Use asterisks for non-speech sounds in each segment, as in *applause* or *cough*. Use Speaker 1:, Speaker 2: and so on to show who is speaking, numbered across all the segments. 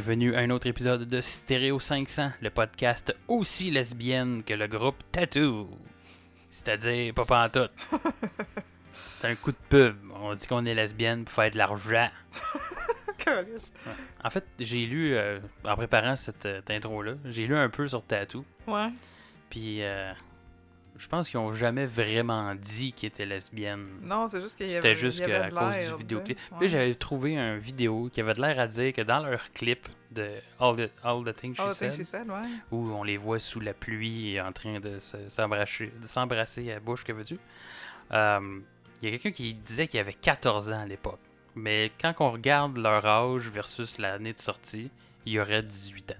Speaker 1: Bienvenue à un autre épisode de Stereo 500, le podcast aussi lesbienne que le groupe Tattoo. C'est-à-dire, pas pantoute. *laughs* C'est un coup de pub. On dit qu'on est lesbienne pour faire de l'argent. *laughs* En fait, j'ai lu, euh, en préparant cette, euh, intro-là, j'ai lu un peu sur Tattoo.
Speaker 2: Ouais.
Speaker 1: Puis, euh, je pense qu'ils ont jamais vraiment dit qu'ils étaient lesbiennes.
Speaker 2: Non, c'est juste qu'il y avait
Speaker 1: C'était juste
Speaker 2: y avait
Speaker 1: qu'à
Speaker 2: de
Speaker 1: cause du vidéoclip. Puis j'avais trouvé un vidéo qui avait de l'air à dire que dans leur clip de All the, All the Things She Said,
Speaker 2: think she said, ouais.
Speaker 1: où on les voit sous la pluie en train de se- s'embrasser de s'embrasser à la bouche, que veux-tu? Euh, Il y a quelqu'un qui disait qu'il avait 14 ans à l'époque. Mais quand on regarde leur âge versus l'année de sortie, il y aurait 18 ans.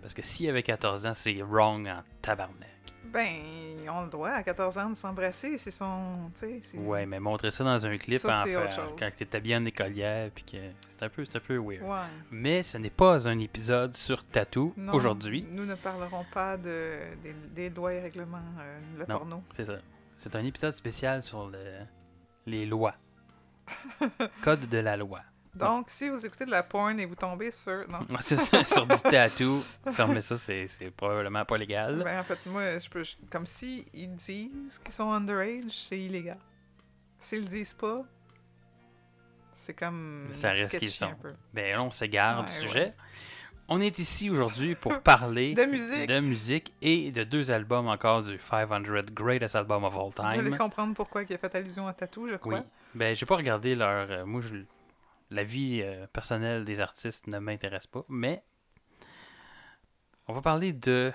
Speaker 1: Parce que s'il avait 14 ans, c'est wrong en tabarnak.
Speaker 2: Ben, ils ont le droit à 14 ans de s'embrasser, c'est son.
Speaker 1: Ouais, mais montrer ça dans un clip
Speaker 2: Ça,
Speaker 1: en fait, quand t'es habillé en écolière, puis que c'est un peu, c'est un peu weird.
Speaker 2: Ouais.
Speaker 1: Mais ce n'est pas un épisode sur
Speaker 2: Non,
Speaker 1: aujourd'hui.
Speaker 2: Nous ne parlerons pas de, des, des lois et règlements euh, de
Speaker 1: Non.
Speaker 2: porno.
Speaker 1: C'est ça. C'est un épisode spécial sur le- les lois. *laughs* Code de la loi.
Speaker 2: Donc, si vous écoutez de la porn et vous tombez sur. Non. *laughs*
Speaker 1: C'est ça, *laughs* sur du tattoo. Fermez ça, c'est c'est probablement pas légal.
Speaker 2: Ben, en fait, moi, je peux. comme si ils disent qu'ils sont underage, c'est illégal. S'ils le disent pas, c'est comme.
Speaker 1: Ça
Speaker 2: sketchy
Speaker 1: qu'ils sont. Ben là, on s'égare du
Speaker 2: Ouais,
Speaker 1: sujet. On est ici aujourd'hui pour *laughs* parler
Speaker 2: De musique.
Speaker 1: de musique et de deux albums encore du 500 Greatest Album of All
Speaker 2: Vous allez
Speaker 1: Time.
Speaker 2: comprendre pourquoi il a fait allusion à Tattoo, je
Speaker 1: Oui.
Speaker 2: crois.
Speaker 1: Ben, j'ai pas regardé leur. euh, moi, je- la vie euh, personnelle des artistes ne m'intéresse pas, mais on va parler de.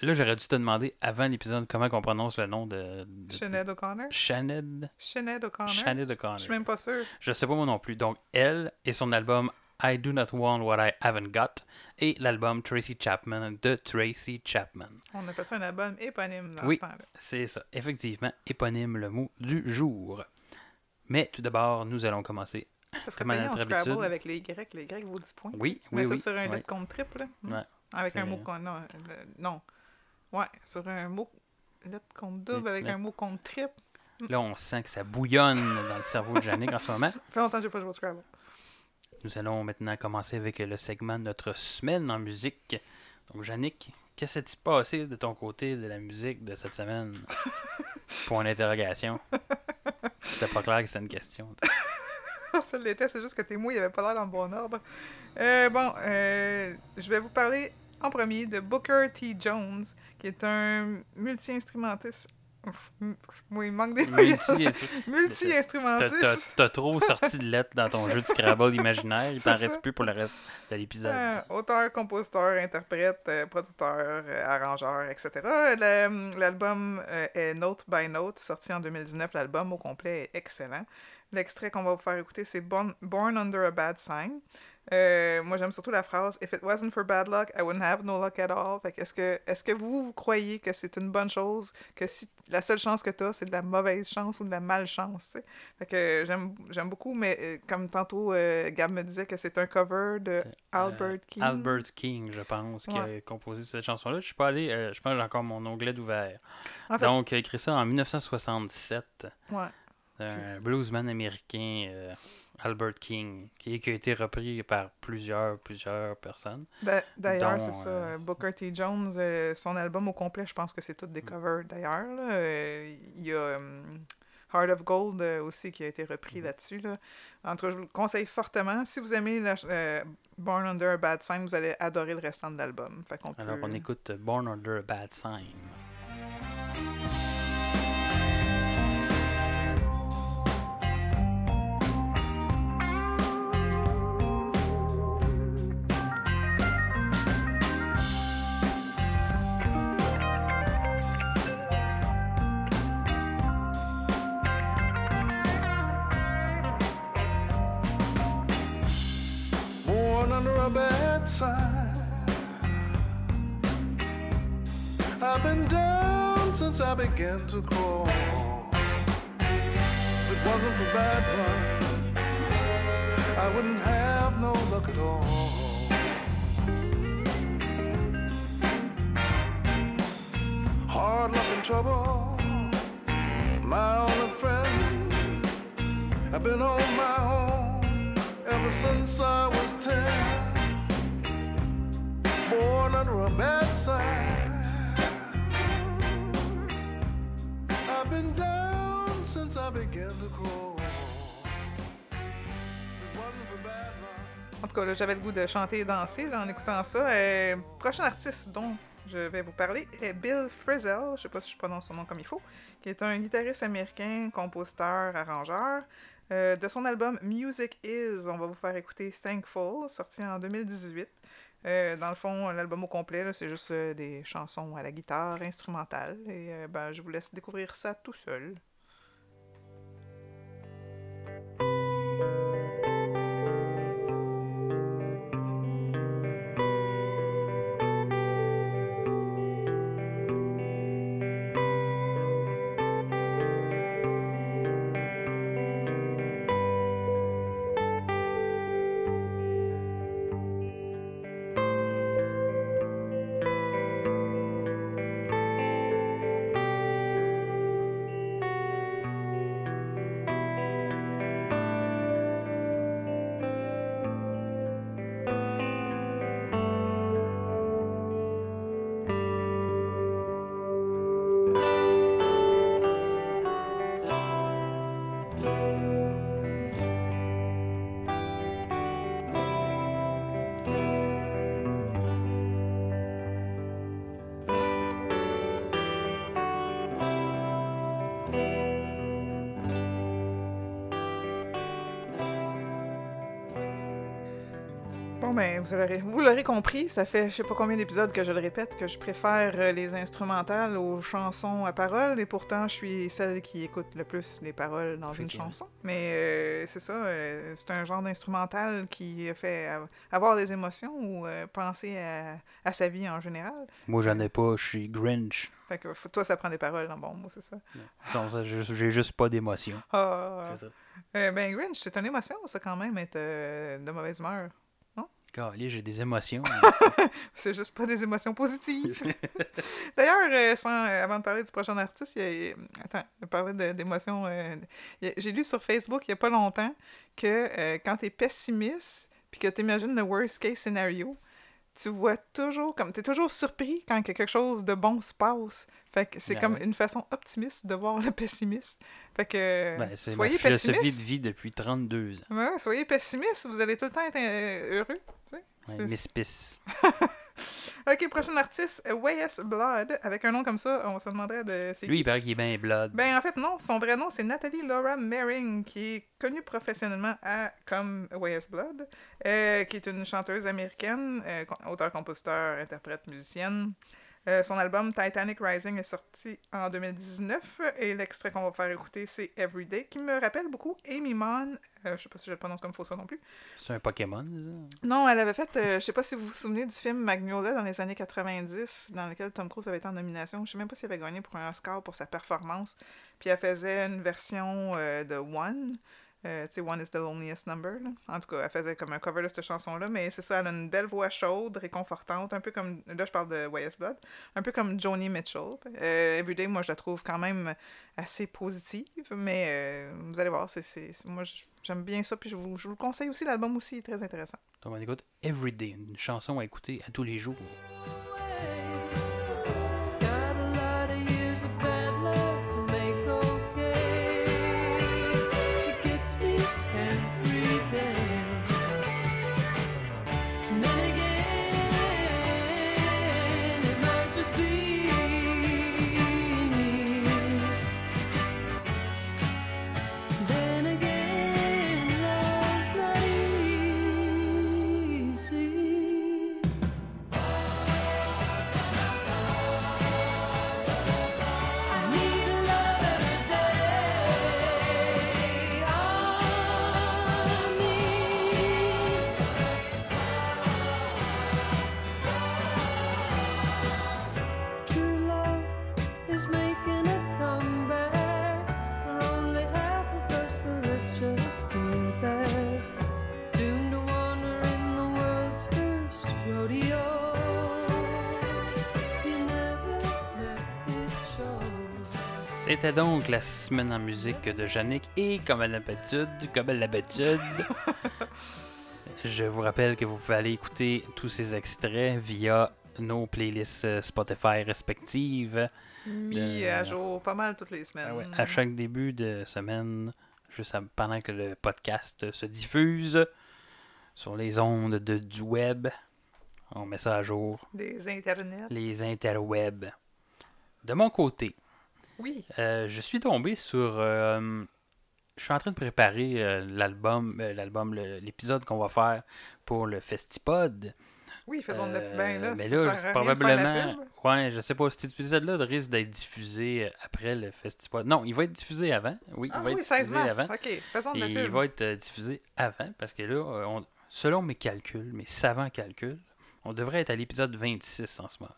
Speaker 1: Là, j'aurais dû te demander avant l'épisode comment on prononce le nom de. de-
Speaker 2: Sinead O'Connor?
Speaker 1: Sinead?
Speaker 2: Sinead O'Connor?
Speaker 1: Sinead
Speaker 2: Je
Speaker 1: O'Connor.
Speaker 2: suis même pas sûr.
Speaker 1: Je sais pas moi non plus. Donc, elle et son album I Do Not Want What I Haven't Got et l'album Tracy Chapman de Tracy Chapman.
Speaker 2: On appelle ça un album éponyme dans
Speaker 1: Oui.
Speaker 2: ce.
Speaker 1: C'est ça, effectivement, éponyme le mot du jour. Mais tout d'abord, nous allons commencer.
Speaker 2: Ça serait payant en Scrabble avec les Y. Les Y vaut 10 points.
Speaker 1: Oui,
Speaker 2: Tu mets
Speaker 1: oui,
Speaker 2: ça
Speaker 1: oui.
Speaker 2: sur un
Speaker 1: ouais.
Speaker 2: lettre compte triple. là. Hmm.
Speaker 1: Ouais.
Speaker 2: Avec un mot compte. Non, euh, non. Ouais, sur un mot. Lettre compte double avec un mot compte triple.
Speaker 1: Là, on sent que ça bouillonne dans le cerveau de Yannick en ce moment. *laughs*
Speaker 2: Ça fait longtemps que j'ai pas joué au Scrabble.
Speaker 1: Nous allons maintenant commencer avec le segment de notre semaine en musique. Donc, Yannick, qu'est-ce qui s'est passé de ton côté de la musique de cette semaine? *laughs* Point d'interrogation. C'était pas clair que c'était une question. *laughs* *laughs*
Speaker 2: ça l'était, c'est juste que tes mots, il avait pas l'air le bon ordre. Euh, bon, euh, je vais vous parler en premier de Booker T. Jones, qui est un multi-instrumentiste. Ouf, m- Oui, il manque des *laughs* Multi-instrumentiste.
Speaker 1: T'as t'as trop sorti de lettres dans ton jeu de Scrabble imaginaire. Il t'en reste plus pour le reste de l'épisode.
Speaker 2: Euh, auteur, compositeur, interprète, producteur, arrangeur, etc. L'album est Note by Note, sorti en 2019. L'album au complet est excellent. L'extrait qu'on va vous faire écouter, c'est Born, Born Under a Bad Sign. Euh, moi, j'aime surtout la phrase If it wasn't for bad luck, I wouldn't have no luck at all. Fait que est-ce que, est-ce que vous, vous croyez que c'est une bonne chose, que si la seule chance que tu as, c'est de la mauvaise chance ou de la malchance? Fait que j'aime, beaucoup, mais euh, comme tantôt, euh, Gab me disait que c'est un cover de Albert King.
Speaker 1: Albert King, je pense, qui a composé cette chanson-là. Je suis pas allé, je pense que j'ai encore mon onglet d'ouvert.
Speaker 2: En fait-
Speaker 1: Donc, il a écrit ça en 1967.
Speaker 2: Ouais.
Speaker 1: Un bluesman américain, euh, Albert King, qui, qui a été repris par plusieurs, plusieurs personnes.
Speaker 2: D'a- D'ailleurs, c'est ça.
Speaker 1: euh,
Speaker 2: Booker T. Jones, euh, son album au complet, je pense que c'est tout des covers d'ailleurs. Il y a Heart of Gold aussi qui a été repris
Speaker 1: Mhm.
Speaker 2: là-dessus. Là. En tout cas, je vous le conseille fortement. Si vous aimez la euh, Born Under a Bad Sign, vous allez adorer le restant de l'album.
Speaker 1: Alors,
Speaker 2: peut-
Speaker 1: on écoute Born Under a Bad Sign.
Speaker 3: born under a bad sign.
Speaker 2: J'avais le goût de chanter et danser en écoutant ça. Euh, prochain artiste dont je vais vous parler est Bill Frisell, je sais pas si je prononce son nom comme il faut, qui est un guitariste américain, compositeur, arrangeur. Euh, de son album Music Is, on va vous faire écouter Thankful, sorti en 2018. Euh, dans le fond, l'album au complet, c'est juste des chansons à la guitare instrumentale. Et ben, je vous laisse découvrir ça tout seul. Vous l'aurez, vous l'aurez compris, ça fait je sais pas combien d'épisodes que je le répète, que je préfère euh, les instrumentales aux chansons à paroles, et pourtant, je suis celle qui écoute le plus les paroles dans une chanson. Mais euh, c'est ça, euh, c'est un genre d'instrumental qui fait av- avoir des émotions ou euh, penser à, à sa vie en général.
Speaker 1: Moi, j'en ai pas, je suis Grinch.
Speaker 2: Fait que toi, ça prend des paroles en bon mot, c'est ça?
Speaker 1: Ça, j'ai juste pas d'émotion.
Speaker 2: Ah,
Speaker 1: C'est ça.
Speaker 2: ben, Grinch, c'est une émotion, ça, quand même, être de mauvaise humeur.
Speaker 1: Calé, j'ai des émotions. *laughs*
Speaker 2: C'est juste pas des émotions positives. *laughs* D'ailleurs, euh, sans- euh, avant de parler du prochain artiste, il y a- attends, je parlais de- d'émotions. euh, J'ai lu sur Facebook il y a pas longtemps que quand tu es pessimiste puis que tu imagines le worst case scenario, tu vois toujours comme tu es toujours surpris quand que quelque chose de bon se passe. Fait que c'est
Speaker 1: Ben
Speaker 2: comme une façon optimiste de voir le pessimiste. Fait que
Speaker 1: Ben, c'est ma
Speaker 2: soyez
Speaker 1: philosophie
Speaker 2: pessimiste.
Speaker 1: de vie depuis 32 ans.
Speaker 2: Ouais, soyez pessimiste, vous allez tout le temps être euh, heureux. tu sais.
Speaker 1: Ouais. *laughs* *laughs*
Speaker 2: Ok, prochain artiste, Wes Blood. Avec un nom comme ça, on se demanderait de. c'est
Speaker 1: Lui, il paraît qu'il est bien blood.
Speaker 2: Ben, en fait, non. Son vrai nom, c'est Nathalie Laura Mering, qui est connue professionnellement à, comme Wes Blood, euh, qui est une chanteuse américaine, euh, con- auteur-compositeur, interprète, musicienne. Euh, son album Titanic Rising est sorti en 2019 et l'extrait qu'on va faire écouter, c'est Everyday, qui me rappelle beaucoup Amy Mann. Euh, je sais pas si je le prononce comme faux ça non plus.
Speaker 1: C'est un Pokémon, ça?
Speaker 2: Non, elle avait fait, euh, je sais pas si vous vous souvenez du film Magnolia dans les années 90, dans lequel Tom Cruise avait été en nomination. Je sais même pas s'il avait gagné pour un Oscar pour sa performance. Puis elle faisait une version euh, de One. Euh, One is the loneliest number. En tout cas, elle faisait comme un cover de cette chanson-là, mais c'est ça, elle a une belle voix chaude, réconfortante, un peu comme, là je parle de YS Blood, un peu comme Joni Mitchell. Euh, Everyday, moi je la trouve quand même assez positive, mais euh, vous allez voir, c'est, moi j'aime bien ça, puis je vous, je vous le conseille aussi, l'album aussi est très intéressant.
Speaker 1: Donc, on écoute Everyday, une chanson à écouter à tous les jours. C'était donc la semaine en musique de Yannick et comme à l'habitude, comme à l'habitude, *laughs* je vous rappelle que vous pouvez aller écouter tous ces extraits via nos playlists euh, Spotify respectives.
Speaker 2: Mis
Speaker 1: De-
Speaker 2: à jour pas mal toutes les semaines.
Speaker 1: Ah ouais, À chaque début de semaine, juste pendant que le podcast se diffuse sur les ondes de, du web, on met ça à jour.
Speaker 2: Des internets.
Speaker 1: Les interwebs. De mon côté,
Speaker 2: Oui.
Speaker 1: euh, je suis tombé sur. euh, je suis en train de préparer euh, l'album, l'album, l'épisode qu'on va faire pour le Festipod.
Speaker 2: Oui, faisons
Speaker 1: Euh,
Speaker 2: ben là,
Speaker 1: mais là, probablement. Ouais, je sais pas. Cet épisode-là risque d'être diffusé après le Festipod. Non, il va être diffusé avant. Oui,
Speaker 2: Ah
Speaker 1: il va
Speaker 2: oui,
Speaker 1: être
Speaker 2: 16
Speaker 1: diffusé
Speaker 2: mars.
Speaker 1: avant.
Speaker 2: OK, faisons de
Speaker 1: il va être diffusé avant parce que là, on- selon mes calculs, mes savants calculs, on devrait être à l'épisode 26 en ce moment.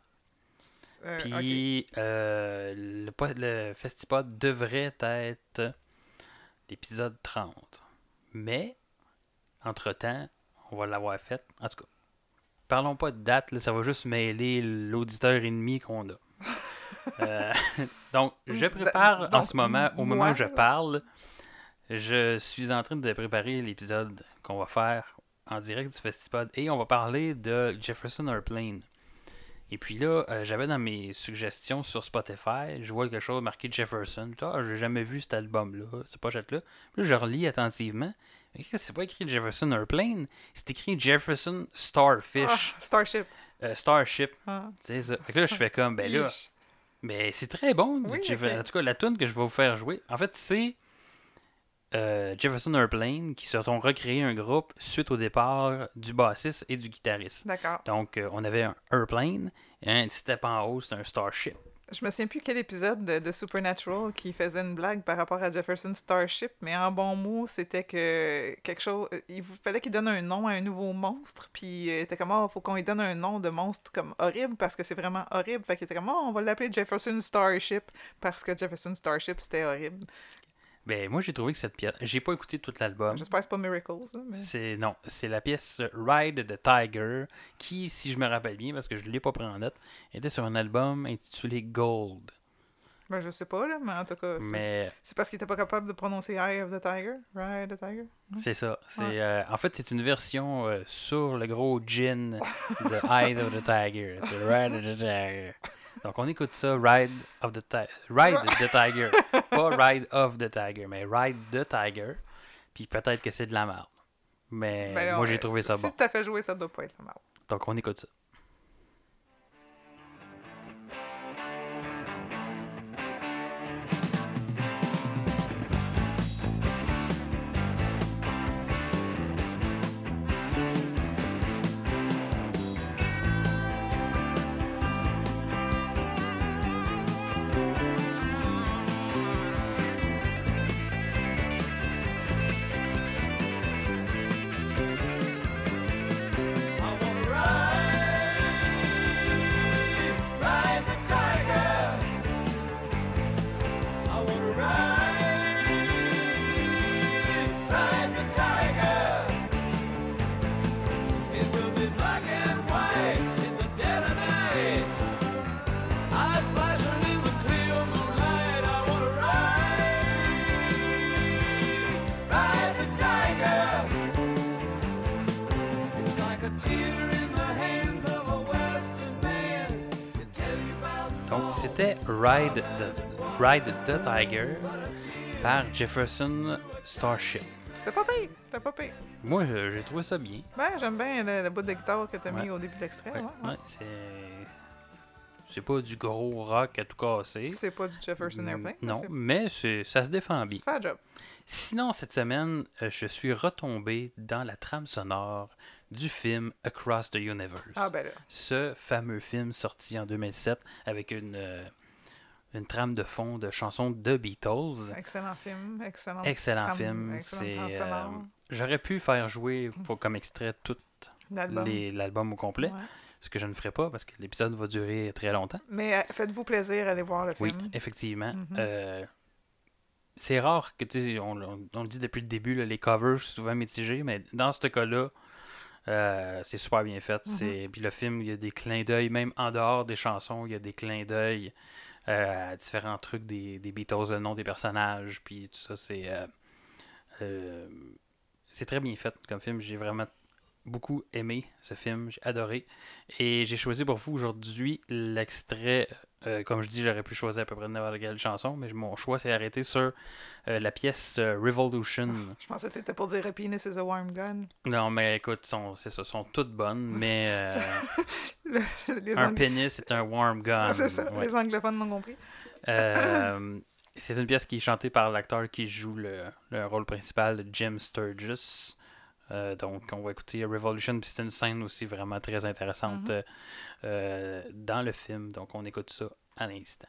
Speaker 2: Euh.
Speaker 1: Puis euh, le, le Festipod devrait être l'épisode 30. Mais, entre-temps, on va l'avoir fait. En tout cas, parlons pas de date, là, ça va juste mêler l'auditeur ennemi qu'on a. *laughs* Euh, donc, je prépare en ce moment, au moment
Speaker 2: moi,
Speaker 1: où je parle, je suis en train de préparer l'épisode qu'on va faire en direct du Festipod et on va parler de Jefferson Airplane. Et puis là, euh, j'avais dans mes suggestions sur Spotify, je vois quelque chose marqué Jefferson. Ah, j'ai jamais vu cet album-là, cette pochette-là. Là, je relis attentivement. Mais c'est pas écrit Jefferson Airplane, c'est écrit Jefferson Starfish,
Speaker 2: Ah, Starship.
Speaker 1: euh, Starship.
Speaker 2: Ah.
Speaker 1: C'est ça. Fait que là, je fais comme, ben là, mais c'est très bon.
Speaker 2: Oui.
Speaker 1: En tout cas, la tune que je vais vous faire jouer, en fait, c'est euh, Jefferson Airplane qui se sont recréé un groupe suite au départ du bassiste et du guitariste.
Speaker 2: D'accord.
Speaker 1: Donc, euh, on avait un Airplane et un step en haut, c'est un Starship.
Speaker 2: Je me souviens plus quel épisode de, de Supernatural qui faisait une blague par rapport à Jefferson Starship, mais en bon mot, c'était que quelque chose. euh, Il fallait qu'il donne un nom à un nouveau monstre, puis il était comme, oh, faut qu'on lui donne un nom de monstre comme horrible parce que c'est vraiment horrible. Fait qu'il était comme, oh, on va l'appeler Jefferson Starship parce que Jefferson Starship c'était horrible.
Speaker 1: Ben, moi, j'ai trouvé que cette pièce. J'ai pas écouté tout l'album.
Speaker 2: J'espère que c'est pas Miracles, mais.
Speaker 1: C'est non, c'est la pièce Ride the Tiger qui, si je me rappelle bien, parce que je l'ai pas pris en note, était sur un album intitulé Gold.
Speaker 2: Ben, je sais pas, là, mais en tout cas, c'est-
Speaker 1: Mais
Speaker 2: c'est parce qu'il était pas capable de prononcer Eye of the Tiger. Ride the Tiger.
Speaker 1: C'est ça. C'est,
Speaker 2: Ouais.
Speaker 1: euh, en fait, c'est une version euh, sur le gros gin de *laughs* Eye of the Tiger. C'est Ride of the Tiger. Donc, on écoute ça, Ride of the Tiger. Ride the Tiger. *laughs* Pas Ride of the Tiger, mais Ride the Tiger. Puis peut-être que c'est de la merde. Mais
Speaker 2: Ben,
Speaker 1: moi, j'ai trouvé ça
Speaker 2: si
Speaker 1: bon.
Speaker 2: t'as fait jouer, ça doit pas être mal.
Speaker 1: Donc, on écoute ça.
Speaker 4: Ride the, Ride the Tiger
Speaker 1: par Jefferson Starship.
Speaker 2: C'était pas pire. C'était pas pire.
Speaker 1: Moi, euh, j'ai trouvé ça bien.
Speaker 2: Ben, j'aime bien le, le bout de guitare que t'as
Speaker 1: Ouais.
Speaker 2: mis au début de l'extrait.
Speaker 1: Ouais,
Speaker 2: ouais, ouais.
Speaker 1: ouais, c'est. C'est pas du gros rock à tout casser.
Speaker 2: C'est pas du Jefferson
Speaker 1: Mm,
Speaker 2: Airplane.
Speaker 1: Non,
Speaker 2: c'est-
Speaker 1: mais c'est- ça se défend bien.
Speaker 2: Un job.
Speaker 1: Sinon, cette semaine, euh, je suis retombé dans la trame sonore du film Across the Universe.
Speaker 2: Ah ben là.
Speaker 1: Ce fameux film sorti en 2007 avec une, euh, une trame de fond de chansons de Beatles.
Speaker 2: Excellent film. Excellent.
Speaker 1: Excellent
Speaker 2: trame-
Speaker 1: film. C'est, euh. J'aurais pu faire jouer pour, comme extrait tout
Speaker 2: L'album.
Speaker 1: au complet,
Speaker 2: Ouais.
Speaker 1: ce que je ne ferai pas parce que l'épisode va durer très longtemps.
Speaker 2: Mais euh, faites-vous plaisir, allez voir le
Speaker 1: Oui,
Speaker 2: film.
Speaker 1: effectivement.
Speaker 2: Mhm.
Speaker 1: Euh, c'est rare que, tu sais, on, on- on le dit depuis le début, là, les covers sont souvent mitigés, mais dans ce cas-là, Euh, c'est super bien fait.
Speaker 2: Mhm.
Speaker 1: c'est Puis le film, il y a des clins d'œil, même en dehors des chansons, il y a des clins d'œil euh, à différents trucs des, Beatles, le nom des personnages, puis tout ça. C'est euh, euh, c'est très bien fait comme film. J'ai vraiment beaucoup aimé ce film. J'ai adoré. Et j'ai choisi pour vous aujourd'hui l'extrait. Euh, comme je dis, j'aurais pu choisir à peu près n'importe quelle chanson, mais mon choix s'est arrêté sur euh, la pièce euh, Revolution.
Speaker 2: Je pensais que t'étais pour dire A penis is a warm gun.
Speaker 1: Non, mais écoute, sont, c'est ça, sont toutes bonnes, mais euh, *laughs*
Speaker 2: Le-
Speaker 1: un
Speaker 2: Ang-
Speaker 1: pénis, c'est un warm gun.
Speaker 2: Ah, c'est ça,
Speaker 1: ouais.
Speaker 2: les anglophones l'ont compris.
Speaker 1: C'est une pièce qui est chantée par l'acteur qui joue le, le rôle principal, Jim Sturgis. Euh, donc, on va écouter Revolution, puis c'est une scène aussi vraiment très intéressante
Speaker 2: Mhm.
Speaker 1: euh, euh, dans le film. Donc, on écoute ça à l'instant.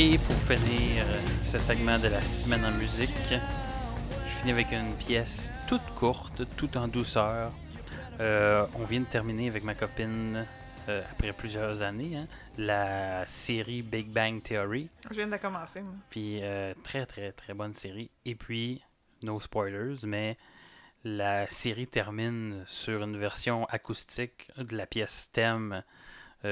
Speaker 1: Et pour finir euh, ce segment de la semaine en musique, je finis avec une pièce toute courte, toute en douceur. Euh, on vient de terminer avec ma copine, euh, après plusieurs années, hein, la série Big Bang Theory.
Speaker 2: Je viens de la commencer. moi.
Speaker 1: Puis euh, très très très bonne série. Et puis, no spoilers, mais la série termine sur une version acoustique de la pièce thème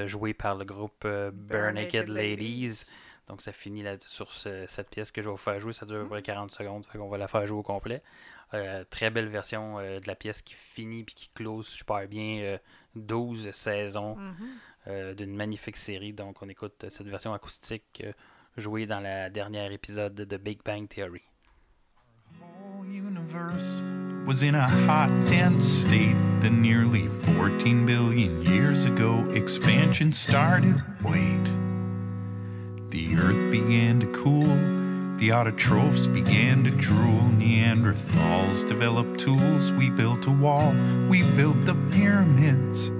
Speaker 1: jouée par le groupe Bare Naked Ladies. Donc ça finit là sur ce- cette pièce que je vais vous faire jouer. Ça dure à peu près 40 secondes. Fait qu'on va la faire jouer au complet. Euh, très belle version euh, de la pièce qui finit puis qui close super bien. euh, 12 saisons
Speaker 2: Mhm.
Speaker 1: euh, d'une magnifique série. Donc, on écoute cette version acoustique euh, jouée dans la dernière épisode de Big Bang Theory.
Speaker 5: whole universe was in a hot, dense state. Then, nearly 14 billion years ago, expansion started. Wait. The earth began to cool. The autotrophs began to drool. Neanderthals developed tools. We built a wall. We built the pyramids.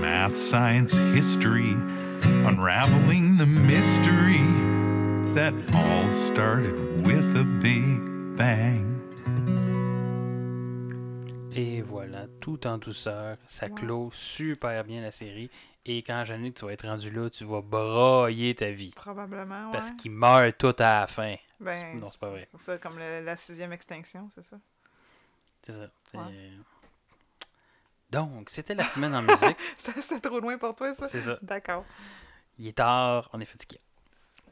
Speaker 5: Math, science, history. Unraveling the mystery that all started with a big bang.
Speaker 1: Et voilà, tout en douceur. Ça
Speaker 2: Wow.
Speaker 1: clôt super bien la série. Et quand Jannick, tu vas être rendu là, tu vas brailler ta vie.
Speaker 2: Probablement, ouais.
Speaker 1: Parce qu'ils meurent tout à la fin.
Speaker 2: Ben,
Speaker 1: non, c'est pas vrai.
Speaker 2: C'est ça, comme le- la sixième extinction, c'est ça.
Speaker 1: C'est ça.
Speaker 2: Ouais.
Speaker 1: Donc, c'était la semaine en musique. *laughs*
Speaker 2: C'est trop loin pour toi, ça?
Speaker 1: C'est ça.
Speaker 2: D'accord.
Speaker 1: Il est tard, on est fatigué.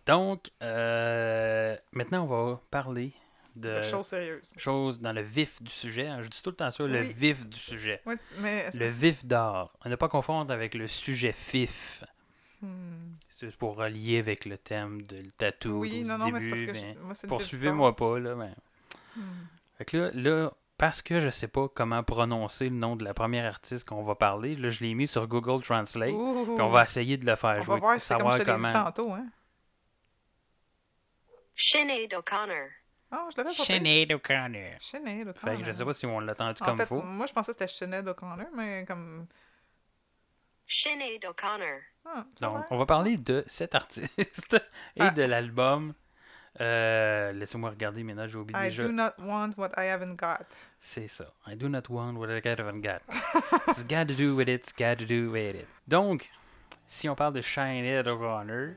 Speaker 1: Donc, euh, maintenant, on va parler de
Speaker 2: choses sérieuses.
Speaker 1: choses dans le vif du sujet. hein. Je dis tout le temps ça, le vif du sujet.
Speaker 2: Mais...
Speaker 1: Le vif d'or. On ne pas confondre avec le sujet fif.
Speaker 2: Hmm.
Speaker 1: C'est pour relier avec le thème de le tatou
Speaker 2: Oui, non, non, mais c'est parce
Speaker 1: début.
Speaker 2: que
Speaker 1: ben,
Speaker 2: je-
Speaker 1: Poursuivez-moi pas, là. Ben.
Speaker 2: Hmm.
Speaker 1: Fait que là, là, parce que je sais pas comment prononcer le nom de la première artiste qu'on va parler, là, je l'ai mis sur Google Translate.
Speaker 2: Ouh.
Speaker 1: Puis on va essayer de le faire
Speaker 2: On
Speaker 1: jouer.
Speaker 2: va voir,
Speaker 1: pour
Speaker 2: c'est comme je
Speaker 1: comment.
Speaker 2: tantôt, hein.
Speaker 6: Sinead O'Connor.
Speaker 2: Ah, je l'avais pas.
Speaker 1: Sinead O'Connor.
Speaker 2: Sinead
Speaker 1: Fait
Speaker 2: O'Connor.
Speaker 1: que je sais pas si on l'a entendu
Speaker 2: En
Speaker 1: comme
Speaker 2: fait,
Speaker 1: faut.
Speaker 2: moi, je pensais que c'était Sinead O'Connor, mais comme...
Speaker 6: Sinead O'Connor.
Speaker 2: Ah,
Speaker 1: Donc, on va parler de cet artiste *laughs* et
Speaker 2: Ah.
Speaker 1: de l'album. Euh, Laissez-moi regarder notes, j'ai oublié
Speaker 2: I
Speaker 1: déjà.
Speaker 2: do not want what I haven't got.
Speaker 1: C'est ça. I do not want what I haven't got. it's got to do with it, it's got to do with it. Donc, si on parle de Sinead O'Connor,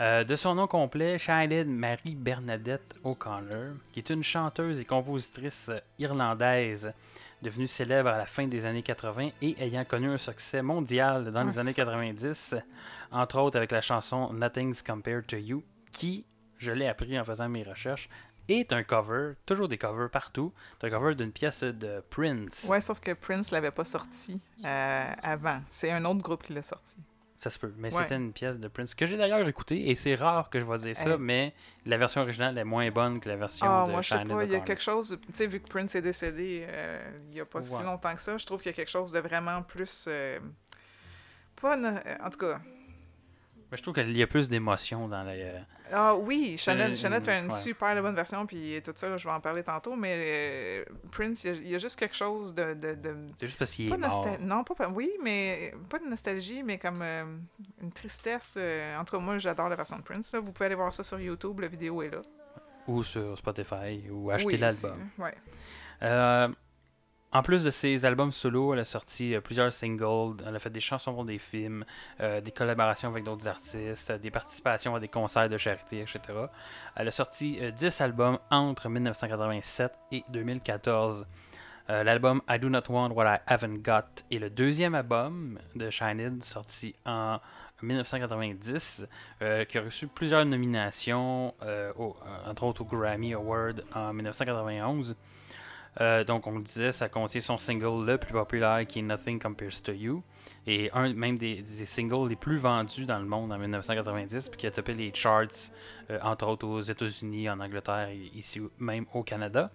Speaker 1: euh, de son nom complet, Sinead Marie Bernadette O'Connor, qui est une chanteuse et compositrice irlandaise devenue célèbre à la fin des années 80 et ayant connu un succès mondial dans les
Speaker 2: Ah,
Speaker 1: années 90, entre autres avec la chanson Nothing's Compared to You, qui, je l'ai appris en faisant mes recherches, est un cover, toujours des covers partout. C'est un cover d'une pièce de Prince.
Speaker 2: Ouais, sauf que Prince l'avait pas sorti euh, avant. C'est un autre groupe qui l'a sorti.
Speaker 1: Ça se peut. Mais
Speaker 2: Ouais.
Speaker 1: c'était une pièce de Prince que j'ai d'ailleurs écoutée. Et c'est rare que je vais dire ça,
Speaker 2: Hey.
Speaker 1: mais la version originale est moins bonne que la version
Speaker 2: Ah,
Speaker 1: de
Speaker 2: moi, je sais pas, il y a quelque chose. Tu sais, vu que Prince est décédé euh, il y a pas si longtemps que ça, je trouve qu'il y a quelque chose de vraiment plus. euh, pas. En tout cas.
Speaker 1: Mais je trouve qu'il y a plus d'émotion dans la. euh,
Speaker 2: Ah oui, Chanel,
Speaker 1: C'est-
Speaker 2: Chanel fait une
Speaker 1: ouais.
Speaker 2: super bonne version, puis tout ça, je vais en parler tantôt, mais euh, Prince, il y, a, il y a juste quelque chose de. de, de-
Speaker 1: C'est juste parce qu'il est mort.
Speaker 2: Non, pas, oui, mais pas de nostalgie, mais comme euh, une tristesse. euh, en tout cas, moi, j'adore la version de Prince. là. Vous pouvez aller voir ça sur YouTube, la vidéo est là.
Speaker 1: Ou sur Spotify, ou acheter
Speaker 2: Oui,
Speaker 1: l'album.
Speaker 2: Ouais.
Speaker 1: Euh, en plus de ses albums solo, elle a sorti euh, plusieurs singles, elle a fait des chansons pour des films, euh, des collaborations avec d'autres artistes, euh, des participations à des concerts de charité, etc. Elle a sorti euh, 10 albums entre 1987 et 2014. Euh, L'album I Do Not Want What I Haven't Got est le deuxième album de Shined sorti en 1990, euh, qui a reçu plusieurs nominations, euh, euh, entre autres au Grammy Award en 1991. Euh, donc, on le disait, ça contient son single le plus populaire qui est Nothing Compares to You. Et un même des, des singles les plus vendus dans le monde en 1990, puis qui a topé les charts, euh, entre autres aux États-Unis, en Angleterre et ici même au Canada.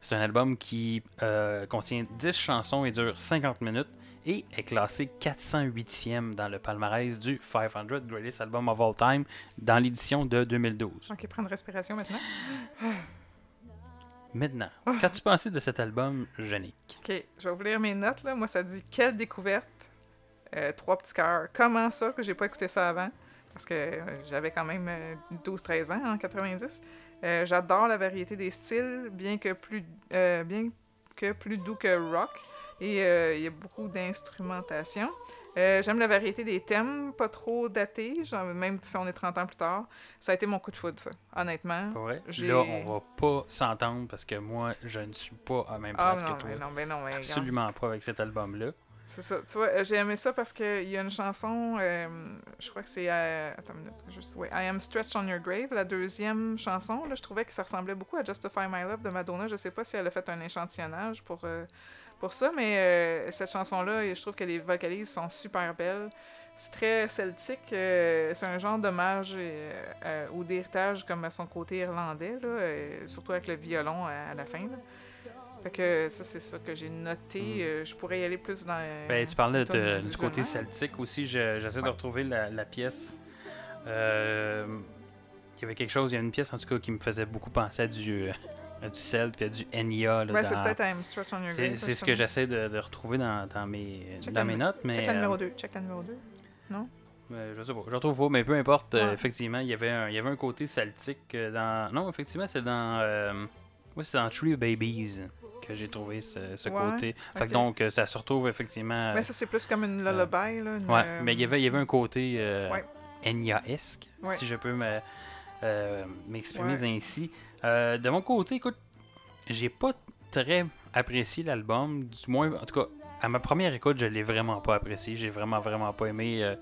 Speaker 1: C'est un album qui euh, contient 10 chansons et dure 50 minutes et est classé 408e dans le palmarès du 500 Greatest Album of All Time dans l'édition de 2012.
Speaker 2: Ok, prendre respiration maintenant. *laughs*
Speaker 1: Maintenant, qu'as-tu pensé de cet album, Yannick?
Speaker 2: Ok, je vais vous lire mes notes. Là. Moi, ça dit quelle découverte. Euh, trois petits cœurs. Comment ça que j'ai pas écouté ça avant? Parce que euh, j'avais quand même euh, 12-13 ans en 90. Euh, J'adore la variété des styles, bien que plus, euh, bien que plus doux que rock. Et euh, il y a beaucoup d'instrumentation. Euh, J'aime la variété des thèmes, pas trop datés, genre, même si on est 30 ans plus tard. Ça a été mon coup de foudre, ça, honnêtement. J'ai-
Speaker 1: Là, on va pas s'entendre parce que moi, je ne suis pas à même
Speaker 2: Ah
Speaker 1: place que toi.
Speaker 2: mais non, mais non, mais.
Speaker 1: Absolument pas avec cet album-là.
Speaker 2: C'est ça. Tu vois, euh, j'ai aimé ça parce qu'il y a une chanson, euh, je crois que c'est. euh, attends une minute, juste. Oui, I Am Stretched on Your Grave, la deuxième chanson. Là, je trouvais que ça ressemblait beaucoup à Justify My Love de Madonna. Je sais pas si elle a fait un échantillonnage pour, euh, pour ça, mais euh, cette chanson-là, je trouve que les vocalises sont super belles. C'est très celtique. euh, c'est un genre d'hommage euh, ou d'héritage comme à son côté irlandais, là, surtout avec le violon à, à la fin. là. Fait que ça, c'est ça que j'ai noté. Euh, je pourrais y aller plus dans.
Speaker 1: Mm. Ben, tu parlais de- du côté celtique aussi. je- J'essaie de retrouver la, la pièce. Euh, il y avait quelque chose, il y a une pièce en tout cas qui me faisait beaucoup penser à du, euh, à du Celt puis à du Enya. là,
Speaker 2: Ouais, c'est peut-être on Your
Speaker 1: C'est ce que j'essaie de, de retrouver dans, dans mes,
Speaker 2: Check
Speaker 1: dans
Speaker 2: la-
Speaker 1: mes notes, mais
Speaker 2: Check la numéro
Speaker 1: euh,
Speaker 2: 2. Check la numéro 2.
Speaker 1: euh, je sais pas, je retrouve pas, mais peu importe. euh, effectivement, il y avait un, il y avait un côté celtique euh, dans. Non, effectivement, c'est dans. euh, oui, c'est dans Tree Babies que j'ai trouvé ce, ce
Speaker 2: Ouais,
Speaker 1: côté. Fait
Speaker 2: ok.
Speaker 1: que donc, euh, ça se retrouve effectivement.
Speaker 2: Mais ça, c'est plus comme une lullaby. Là, une,
Speaker 1: Ouais,
Speaker 2: euh,
Speaker 1: mais il y avait, il y avait un côté euh,
Speaker 2: Ouais.
Speaker 1: Si je peux me- euh, m'exprimer
Speaker 2: Ouais.
Speaker 1: ainsi. Euh, de mon côté, écoute, j'ai pas très apprécié l'album, du moins, en tout cas, à ma première écoute, je l'ai vraiment pas apprécié. J'ai vraiment, vraiment pas aimé euh,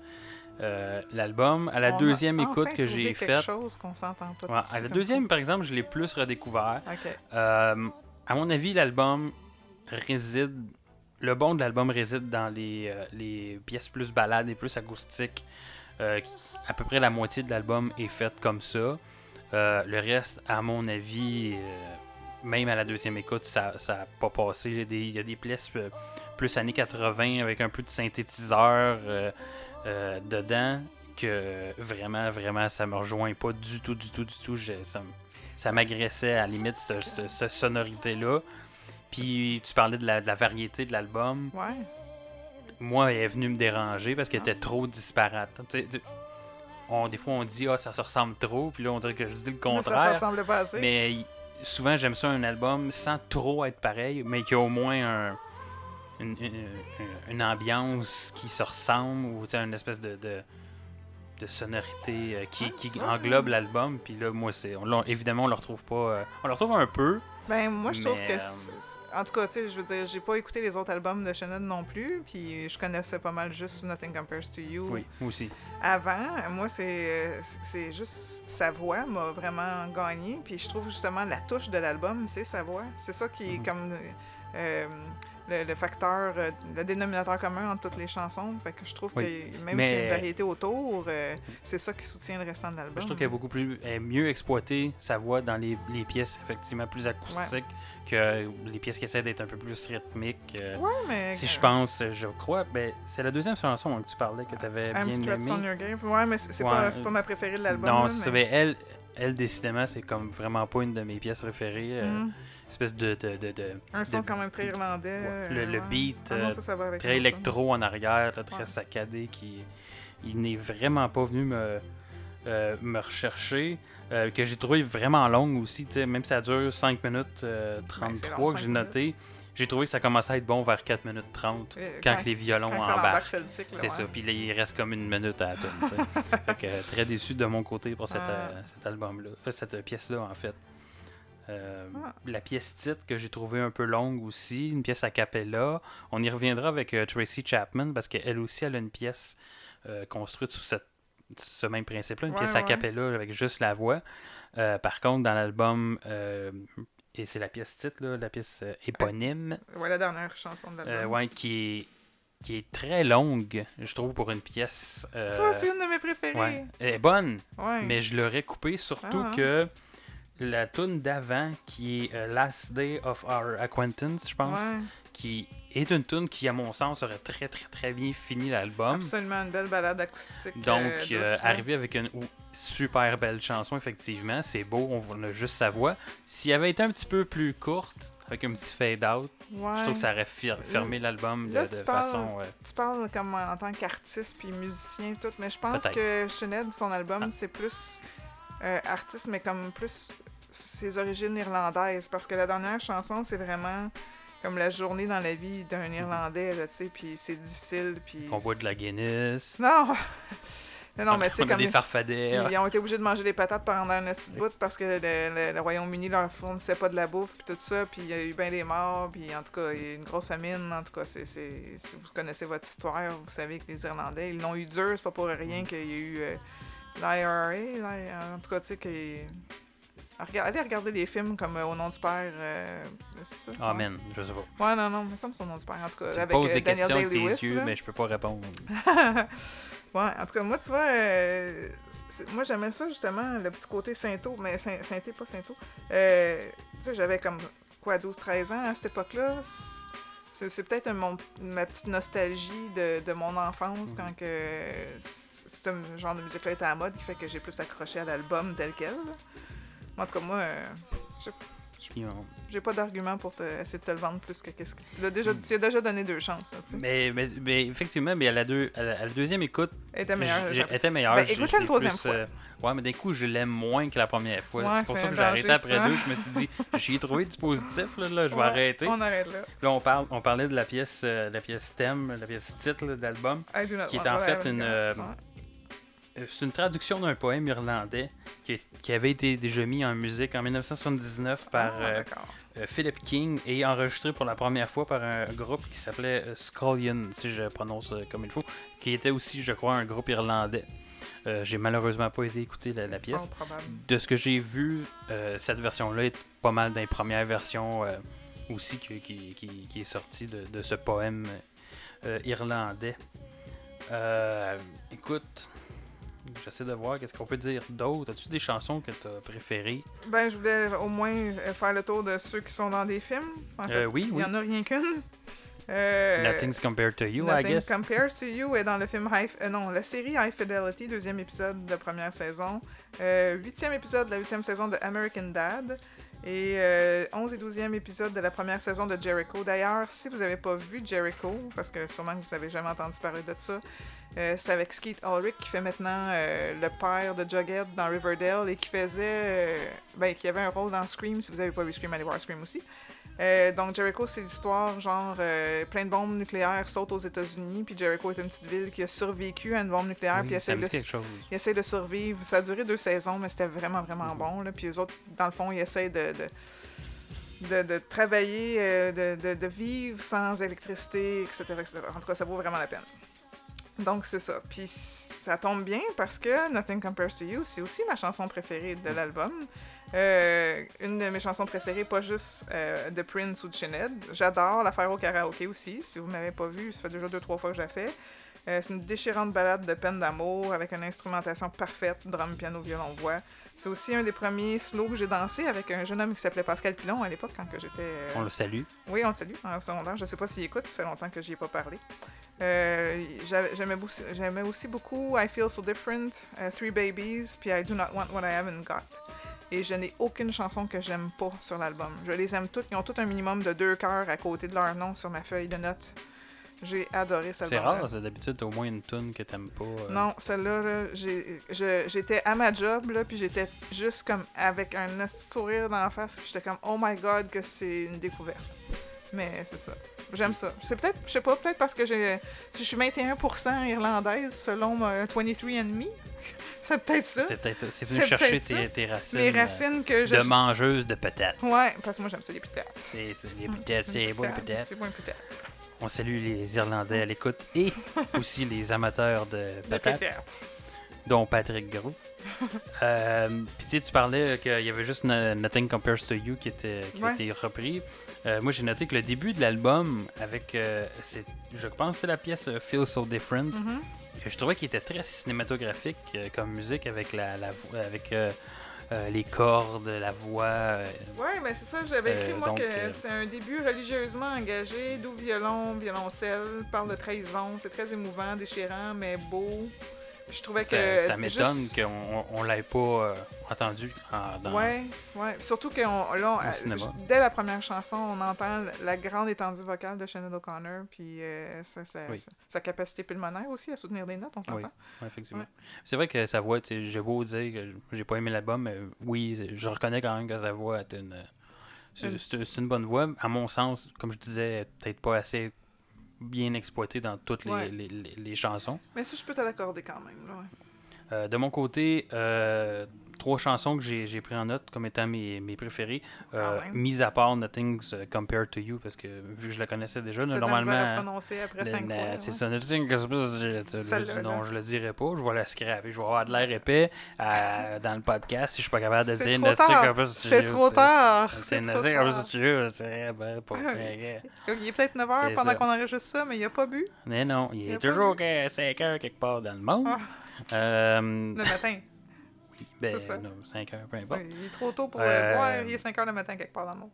Speaker 1: euh, l'album. À la
Speaker 2: on
Speaker 1: deuxième écoute que j'ai faite,
Speaker 2: chose qu'on s'entend pas
Speaker 1: ouais, à la deuxième, par exemple, je l'ai plus redécouvert. Euh, à mon avis, l'album réside. Le bon de l'album réside dans les, euh, les pièces plus balades et plus acoustiques. Euh, qui- à peu près la moitié de l'album est faite comme ça. Euh, le reste, à mon avis, euh, même à la deuxième écoute, ça n'a pas passé. Il y a des, y a des pièces euh, plus années 80 avec un peu de synthétiseur dedans que vraiment, vraiment, ça me rejoint pas du tout, du tout, du tout. Je- ça m'agressait à la limite, ce- ce- cette sonorité-là. Puis tu parlais de la, de la variété de l'album.
Speaker 2: Ouais.
Speaker 1: Moi, elle est venue me déranger parce qu'elle
Speaker 2: Ah.
Speaker 1: était trop disparate. On, des fois, on dit ah ça se ressemble trop, puis là, on dirait que je dis le
Speaker 2: Mais ça,
Speaker 1: contraire.
Speaker 2: ressemble pas assez.
Speaker 1: Mais souvent, j'aime ça un album sans trop être pareil, mais qui a au moins un- une, une- une ambiance qui se ressemble ou une espèce de, de, de sonorité euh, qui,
Speaker 2: Ah,
Speaker 1: qui englobe l'album. Puis là, moi, c'est on évidemment, on le retrouve pas. euh, on le retrouve un peu,
Speaker 2: Ben, moi, je trouve
Speaker 1: Mais,
Speaker 2: que. En tout cas, tu sais, je veux dire, j'ai pas écouté les autres albums de Shannon non plus, puis je connaissais pas mal juste Nothing Compares to You.
Speaker 1: Oui, moi aussi.
Speaker 2: Avant, moi, c'est c'est juste sa voix m'a vraiment gagné, puis je trouve justement la touche de l'album, c'est sa voix. C'est ça qui est
Speaker 1: Mhm.
Speaker 2: comme euh, le, le facteur, euh, le dénominateur commun entre toutes les chansons. Fait que je trouve
Speaker 1: Oui.
Speaker 2: que même s'il y a une variété autour, euh, c'est ça qui soutient le restant de l'album.
Speaker 1: Je trouve qu'elle est beaucoup plus elle est mieux exploitée sa voix dans les, les pièces effectivement plus acoustiques que les pièces qui essaient d'être un peu plus rythmiques. euh,
Speaker 2: Ouais, mais.
Speaker 1: Si je pense, je crois, ben, c'est la deuxième chanson que tu parlais que tu avais
Speaker 2: I'm
Speaker 1: bien
Speaker 2: strapped
Speaker 1: aimé.
Speaker 2: on your grave. Ouais, mais c'est
Speaker 1: Ouais,
Speaker 2: pas,
Speaker 1: euh,
Speaker 2: pas ma préférée de l'album.
Speaker 1: Non,
Speaker 2: là, mais-
Speaker 1: elle, elle, décidément, c'est comme vraiment pas une de mes pièces préférées. euh,
Speaker 2: Mhm.
Speaker 1: espèce de. de, de, de-
Speaker 2: Un son quand même très irlandais.
Speaker 1: Ouais, le- le beat,
Speaker 2: Ah non,
Speaker 1: euh,
Speaker 2: ça, ça va avec
Speaker 1: très électro en arrière, là, très saccadé, qui il n'est vraiment pas venu me, euh, me rechercher, euh, que j'ai trouvé vraiment longue aussi, même si ça dure 5 minutes euh,
Speaker 2: Ben,
Speaker 1: 33
Speaker 2: long,
Speaker 1: que j'ai
Speaker 2: 5
Speaker 1: noté, j'ai trouvé que ça commençait à être bon vers 4 minutes 30
Speaker 2: Euh,
Speaker 1: quand,
Speaker 2: quand-
Speaker 1: les violons
Speaker 2: Quand
Speaker 1: embarquent. C'est
Speaker 2: ouais.
Speaker 1: ça, puis là il reste comme une minute à la *laughs* très déçu de mon côté pour cette,
Speaker 2: Ah.
Speaker 1: cet album-là, cette pièce-là en fait. Euh,
Speaker 2: Ah.
Speaker 1: La pièce titre que j'ai trouvé un peu longue aussi, une pièce a cappella. On y reviendra avec euh, Tracy Chapman parce qu'elle aussi elle a une pièce euh, construite sous cette- ce même principe-là, une
Speaker 2: Ouais,
Speaker 1: pièce a
Speaker 2: ouais.
Speaker 1: cappella avec juste la voix. Euh, par contre, dans l'album, euh, et c'est la pièce titre, là, la pièce euh, éponyme,
Speaker 2: Ouais, la dernière chanson de l'album.
Speaker 1: ouais, qui est qui est très longue, je trouve, pour une pièce. euh,
Speaker 2: Ça, c'est une de mes préférées.
Speaker 1: ouais. Elle est bonne,
Speaker 2: Ouais.
Speaker 1: mais je l'aurais coupé surtout
Speaker 2: Ah.
Speaker 1: que la tune d'avant, qui est Last Day of Our Acquaintance, je pense,
Speaker 2: Ouais,
Speaker 1: qui est une tune qui, à mon sens, aurait très très très bien fini l'album.
Speaker 2: absolument une belle balade acoustique.
Speaker 1: Donc,
Speaker 2: euh, douce,
Speaker 1: euh, arriver avec une super belle chanson, effectivement, c'est beau, on a juste sa voix. S'il avait été un petit peu plus courte, avec un petit fade-out,
Speaker 2: Ouais.
Speaker 1: je trouve que ça aurait fermé l'album de, de
Speaker 2: parles-
Speaker 1: façon... euh,
Speaker 2: Tu parles comme en tant qu'artiste puis musicien tout, mais je pense que Sinead, son album,
Speaker 1: Ah.
Speaker 2: c'est plus euh, artiste, mais comme plus ses origines irlandaises. Parce que la dernière chanson, c'est vraiment comme la journée dans la vie d'un Irlandais, là, tu sais, puis c'est difficile, puis...
Speaker 1: qu'on boit de la Guinness,
Speaker 2: Non! *laughs* non, non, mais tu sais,
Speaker 1: on
Speaker 2: comme...
Speaker 1: des farfadères.
Speaker 2: Ils ont été obligés de manger des patates pendant un petit bout parce que le, le- le Royaume-Uni leur fournissait pas de la bouffe puis tout ça, puis il y a eu bien des morts, puis en tout cas, il y a eu une grosse famine. En tout cas, c'est, si vous connaissez votre histoire, vous savez que les Irlandais, ils l'ont eu dur, c'est pas pour rien qu'il y a eu euh, l'IRA, en tout cas, tu sais, que... Allez regarder des films comme euh, Au nom du père, euh, ça?
Speaker 1: Ah,
Speaker 2: ouais.
Speaker 1: man, je sais pas.
Speaker 2: Ouais, non, non, mais ça me semble Au nom du père, en tout cas,
Speaker 1: Tu
Speaker 2: avec
Speaker 1: poses
Speaker 2: euh,
Speaker 1: des
Speaker 2: Daniel
Speaker 1: questions avec tes
Speaker 2: Day-Lewis.
Speaker 1: yeux, mais je peux pas répondre. *laughs*
Speaker 2: Ouais, en tout cas, moi, tu vois, euh, moi, j'aimais ça, justement, le petit côté Sainto, mais Saint- pas Sainto. Euh, tu sais, j'avais comme, quoi, 12-13 ans à cette époque-là. C'est peut-être ma petite nostalgie de, de mon enfance
Speaker 1: Mhm.
Speaker 2: quand que ce genre de musique-là était à la mode qui fait que j'ai plus accroché à l'album tel quel. là. En tout cas, moi, euh,
Speaker 1: on-
Speaker 2: j'ai pas d'argument pour te, essayer de te le vendre plus que qu'est-ce que tu l'as déjà, tu as déjà donné deux chances, là, sais.
Speaker 1: Mais, mais, mais effectivement, mais à, la deux, à, la, à la deuxième écoute,
Speaker 2: Elle était meilleure.
Speaker 1: j'ai-
Speaker 2: j'ai-
Speaker 1: était meilleure.
Speaker 2: Ben,
Speaker 1: J'ai-
Speaker 2: une
Speaker 1: l'ai
Speaker 2: troisième fois.
Speaker 1: euh, ouais, mais d'un coup, je l'aime moins que la première fois.
Speaker 2: Ouais,
Speaker 1: c'est pour ça que j'ai arrêté après
Speaker 2: ça.
Speaker 1: deux. Je me suis dit, *laughs* j'y ai trouvé du positif, là, là, je vais
Speaker 2: Ouais,
Speaker 1: arrêter.
Speaker 2: On arrête là.
Speaker 1: Là, on, parle, on parlait de la pièce, euh, la pièce thème, la pièce titre de l'album. Qui est en fait une, euh,
Speaker 2: Ouais.
Speaker 1: Euh, C'est une traduction d'un poème irlandais qui, qui avait été déjà mis en musique en 1979 par
Speaker 2: Ah,
Speaker 1: euh, euh, Philip King et enregistré pour la première fois par un groupe qui s'appelait Scullion, si je prononce comme il faut, qui était aussi, je crois, un groupe irlandais. Euh, J'ai malheureusement pas été écouter la, la pièce. De ce que j'ai vu, euh, cette version-là est pas mal dans les premières versions aussi qui, qui- est sortie de, de ce poème irlandais. Écoute, j'essaie de voir qu'est-ce qu'on peut dire d'autre. As-tu des chansons que tu as préférées?
Speaker 2: Ben, je voulais au moins euh, faire le tour de ceux qui sont dans des films. En fait,
Speaker 1: Euh, Oui,
Speaker 2: il
Speaker 1: oui.
Speaker 2: n'y en a rien qu'une. Euh,
Speaker 1: Nothing's compared to you, I
Speaker 2: Nothing
Speaker 1: guess.
Speaker 2: Compares to You est dans le film High... euh, non, la série High Fidelity, deuxième épisode de première saison. Euh, huitième épisode de la huitième saison de American Dad. Et euh, 11 et 12e épisode de la première saison de Jericho. D'ailleurs, si vous n'avez pas vu Jericho, parce que sûrement que vous n'avez jamais entendu parler de ça, euh, c'est avec Skeet Ulrich qui fait maintenant euh, le père de Jughead dans Riverdale et qui faisait... euh, ben, qui avait un rôle dans Scream. Si vous n'avez pas vu Scream, allez voir Scream aussi. Euh, donc Jericho, c'est l'histoire genre euh, plein de bombes nucléaires sautent aux États-Unis, puis Jericho est une petite ville qui a survécu à une bombe nucléaire,
Speaker 1: Oui,
Speaker 2: puis essaie de, il essaie de survivre. Ça a duré deux saisons, mais c'était vraiment vraiment
Speaker 1: Mhm.
Speaker 2: bon. Là. Puis les autres, dans le fond, ils essaient de, de, de, de travailler, euh, de, de- de vivre sans électricité, etc., etc. En tout cas, ça vaut vraiment la peine. Donc, c'est ça. Puis, ça tombe bien parce que Nothing Compares to You, c'est aussi ma chanson préférée de l'album. Euh, une de mes chansons préférées, pas juste euh, de Prince ou de. J'adore la faire au karaoké aussi. Si vous ne m'avez pas vu, ça fait déjà deux, trois fois que je la fais. Euh, c'est une déchirante balade de peine d'amour avec une instrumentation parfaite, drum, piano, violon, voix. C'est aussi un des premiers slows que j'ai dansé avec un jeune homme qui s'appelait Pascal Pilon à l'époque quand que j'étais... euh,
Speaker 1: On le salue.
Speaker 2: oui, on le salue, en secondaire. Je sais pas s'il écoute, ça fait longtemps que j'y ai pas parlé. Euh, J'aimais aussi beaucoup I Feel So Different, Three Babies, puis I Do Not Want What I Haven't Got. Et je n'ai aucune chanson que j'aime pas sur l'album. Je les aime toutes. Ils ont toutes un minimum de deux cœurs à côté de leur nom sur ma feuille de notes. J'ai adoré cet
Speaker 1: C'est rare, ça, d'habitude, t'as au moins une tune que t'aimes pas. euh.
Speaker 2: Non, celle-là, là, j'étais à ma job, là, puis j'étais juste comme avec un petit sourire dans la face, puis j'étais comme, oh my god, que c'est une découverte. Mais c'est ça. J'aime ça. C'est peut-être, je sais pas, peut-être parce que j'ai, je suis 21% irlandaise selon mon 23andMe. *laughs* c'est peut-être ça.
Speaker 1: C'est peut-être ça. C'est venu chercher tes, racines.
Speaker 2: Les
Speaker 1: euh,
Speaker 2: racines que je.
Speaker 1: de mangeuse de patates.
Speaker 2: Ouais, parce que moi j'aime ça les patates.
Speaker 1: C'est les patates, c'est les bonnes patates.
Speaker 2: C'est bon patates.
Speaker 1: On salue les Irlandais à l'écoute et *laughs* aussi les amateurs de patates,
Speaker 2: patates.
Speaker 1: dont Patrick Gros. *laughs* euh, Puis tu sais, tu parlais qu'il y avait juste No- Nothing Compares to You qui, était, qui
Speaker 2: Ouais.
Speaker 1: repris. Euh, moi, j'ai noté que le début de l'album, avec, euh, je pense que c'est la pièce euh, Feel So Different,
Speaker 2: Mhm.
Speaker 1: Que je trouvais qu'il était très cinématographique euh, comme musique avec, la, la avec euh, euh, les cordes, la voix.
Speaker 2: Ouais, mais c'est ça, j'avais écrit moi
Speaker 1: donc,
Speaker 2: que c'est un début religieusement engagé, doux violon, violoncelle, parle de trahison, c'est très émouvant, déchirant, mais beau. Je trouvais
Speaker 1: ça,
Speaker 2: que.
Speaker 1: ça m'étonne
Speaker 2: juste-
Speaker 1: qu'on on, on l'ait pas euh, entendu en- dans,
Speaker 2: Ouais, ouais. Surtout que on- là, on- euh, dès la première chanson, on entend la- grande étendue vocale de Shannon O'Connor, puis euh, ça- ça-
Speaker 1: Oui.
Speaker 2: sa- capacité pulmonaire aussi à soutenir des notes, on s'entend.
Speaker 1: Oui. Ouais, effectivement.
Speaker 2: Ouais.
Speaker 1: C'est vrai que sa voix, j'ai beau dire que j'ai pas aimé l'album, mais oui, je reconnais quand même que sa voix est une. C'est
Speaker 2: Une-
Speaker 1: bonne voix. À mon sens, comme je disais, peut-être pas assez bien exploitée dans toutes les,
Speaker 2: Ouais.
Speaker 1: les- les- les chansons.
Speaker 2: Mais ça, je peux te l'accorder quand même. Là, ouais.
Speaker 1: Euh, de mon côté, euh, trois chansons que j'ai pris en note comme étant mes, mes préférées, euh,
Speaker 2: même.
Speaker 1: mis à part Nothing's euh, Compared to You, parce que vu que je la connaissais déjà, là, normalement. C'est ça, Nothing Compared to You, je- je-
Speaker 2: Celle-là,
Speaker 1: non, je le dirai pas, je vais la scraper, je vais avoir de l'air épais dans le podcast si je suis pas capable de dire
Speaker 2: trop
Speaker 1: Nothing
Speaker 2: tard.
Speaker 1: Compared to
Speaker 2: C'est trop tard.
Speaker 1: C'est
Speaker 2: C'est trop
Speaker 1: Nothing
Speaker 2: tard.
Speaker 1: Compared to You, c'est pas vrai.
Speaker 2: Il est peut-être 9 heures
Speaker 1: C'est
Speaker 2: pendant
Speaker 1: ça.
Speaker 2: qu'on enregistre ça, mais il a pas bu
Speaker 1: Mais non, il est toujours
Speaker 2: de-
Speaker 1: 5 heures quelque part dans le monde. Euh,
Speaker 2: le matin.
Speaker 1: ben,
Speaker 2: c'est ça.
Speaker 1: non, 5 heures, peu importe.
Speaker 2: Il est trop tôt pour
Speaker 1: Euh,
Speaker 2: euh, boire. Il est 5 heures le matin quelque part dans le monde.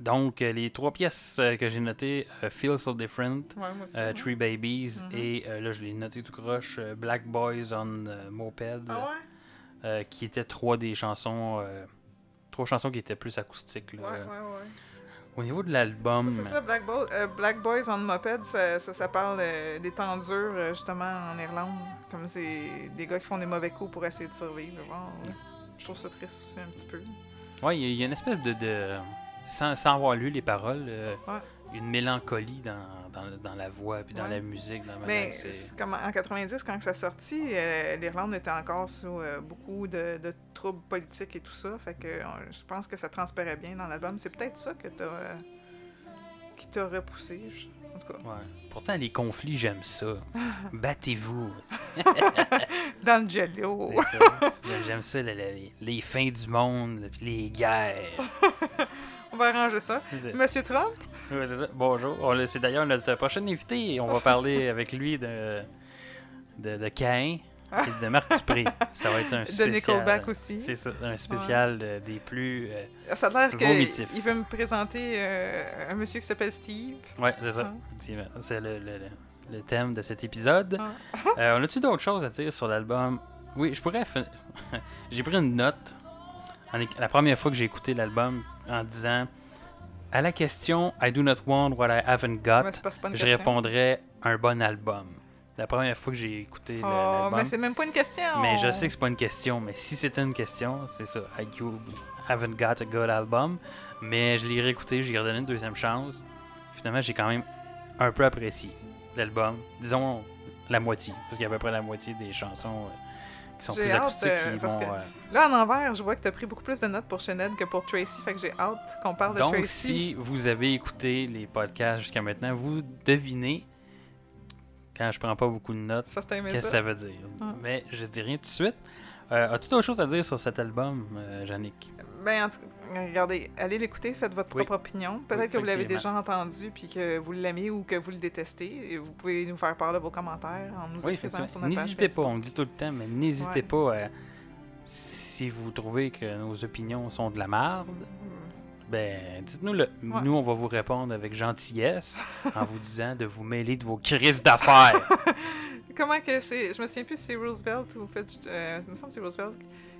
Speaker 1: Donc, euh, les trois pièces euh, que j'ai notées, euh, Feel So Different,
Speaker 2: Ouais, aussi.
Speaker 1: euh, Three Babies
Speaker 2: Mhm.
Speaker 1: et euh, là, je l'ai noté tout croche, euh, Black Boys on euh, Moped,
Speaker 2: Ah ouais?
Speaker 1: euh, qui étaient trois des chansons, euh, trois chansons qui étaient plus acoustiques. là.
Speaker 2: Ouais.
Speaker 1: Au niveau de l'album,
Speaker 2: c'est ça, Black, Bo- euh, Black Boys on Moped, ça, ça, ça parle euh, des temps durs, euh, justement, en Irlande. Comme c'est des gars qui font des mauvais coups pour essayer de survivre. Je trouve ça triste aussi un petit peu.
Speaker 1: ouais, il y, a- il y a une espèce de, de sans, sans avoir lu les paroles,
Speaker 2: Ouais.
Speaker 1: Une mélancolie dans, dans, dans la voix puis dans
Speaker 2: Ouais.
Speaker 1: la musique, dans
Speaker 2: Mais comme en 90, quand ça sortit, euh, l'Irlande était encore sous euh, beaucoup de, de troubles politiques et tout ça. Fait que euh, je pense que ça transparaît bien dans l'album. C'est peut-être ça que t'as, euh, qui t'a repoussé. je- En tout cas,
Speaker 1: Ouais. Pourtant, les conflits, j'aime ça. *laughs* Battez-vous. *laughs*
Speaker 2: dans le jello.
Speaker 1: J'aime ça, les, les- les fins du monde, puis les guerres. *laughs*
Speaker 2: Va arranger ça. Monsieur Trump?
Speaker 1: ouais, c'est ça. Bonjour. C'est d'ailleurs notre prochain invité. On va parler *laughs* avec lui de, de, de Caïn et de Marc Dupré. Ça va être un
Speaker 2: De
Speaker 1: spécial.
Speaker 2: Nickelback aussi.
Speaker 1: C'est ça, un spécial des plus. euh,
Speaker 2: Ça a l'air qu'il veut me présenter euh, un monsieur qui s'appelle Steve.
Speaker 1: Ouais, c'est ça. Effectivement. C'est le, le- le- le thème de cet épisode. *laughs* Euh, on a-tu d'autres choses à dire sur l'album? Oui, je pourrais. fin- *laughs* j'ai pris une note la première fois que j'ai écouté l'album en disant à la question I do not want what I haven't got, je
Speaker 2: question.
Speaker 1: répondrais un bon album. La première fois que j'ai écouté
Speaker 2: Oh,
Speaker 1: l'album.
Speaker 2: mais c'est même pas une question.
Speaker 1: Mais je sais que c'est pas une question, mais si c'était une question, c'est ça. I haven't got a good album. Mais je l'ai réécouté, j'ai redonné une deuxième chance. Finalement, j'ai quand même un peu apprécié l'album. Disons la moitié, parce qu'il y a à peu près la moitié des chansons euh, qui sont
Speaker 2: J'ai
Speaker 1: plus
Speaker 2: hâte,
Speaker 1: acoustiques,
Speaker 2: euh,
Speaker 1: qui
Speaker 2: parce
Speaker 1: vont...
Speaker 2: que-
Speaker 1: euh,
Speaker 2: Là, en envers, je vois que tu as pris beaucoup plus de notes pour Chanel que pour Tracy, fait que j'ai hâte qu'on parle de
Speaker 1: Donc,
Speaker 2: Tracy.
Speaker 1: si vous avez écouté les podcasts jusqu'à maintenant, vous devinez, quand je prends pas beaucoup de notes, qu'est-ce que
Speaker 2: ça.
Speaker 1: veut dire.
Speaker 2: Ah.
Speaker 1: Mais je dis rien tout de suite. Euh, As-tu d'autres choses à dire sur cet album, Yannick?
Speaker 2: Ben, regardez, allez l'écouter, faites votre
Speaker 1: Oui.
Speaker 2: propre opinion. Peut-être
Speaker 1: Oui,
Speaker 2: que vous l'avez déjà entendu puis que vous l'aimez ou que vous le détestez. Et vous pouvez nous faire part de vos commentaires en nous
Speaker 1: Oui,
Speaker 2: écrivant sur notre
Speaker 1: N'hésitez pas, on dit tout le temps, mais n'hésitez
Speaker 2: Ouais.
Speaker 1: pas à... Si vous trouvez que nos opinions sont de la merde, ben, dites-nous-le.
Speaker 2: Ouais.
Speaker 1: Nous, on va vous répondre avec gentillesse en vous disant de vous mêler de vos crises d'affaires. *laughs*
Speaker 2: Comment que c'est Je me souviens plus si c'est Roosevelt ou fait, euh, il me semble que c'est Roosevelt.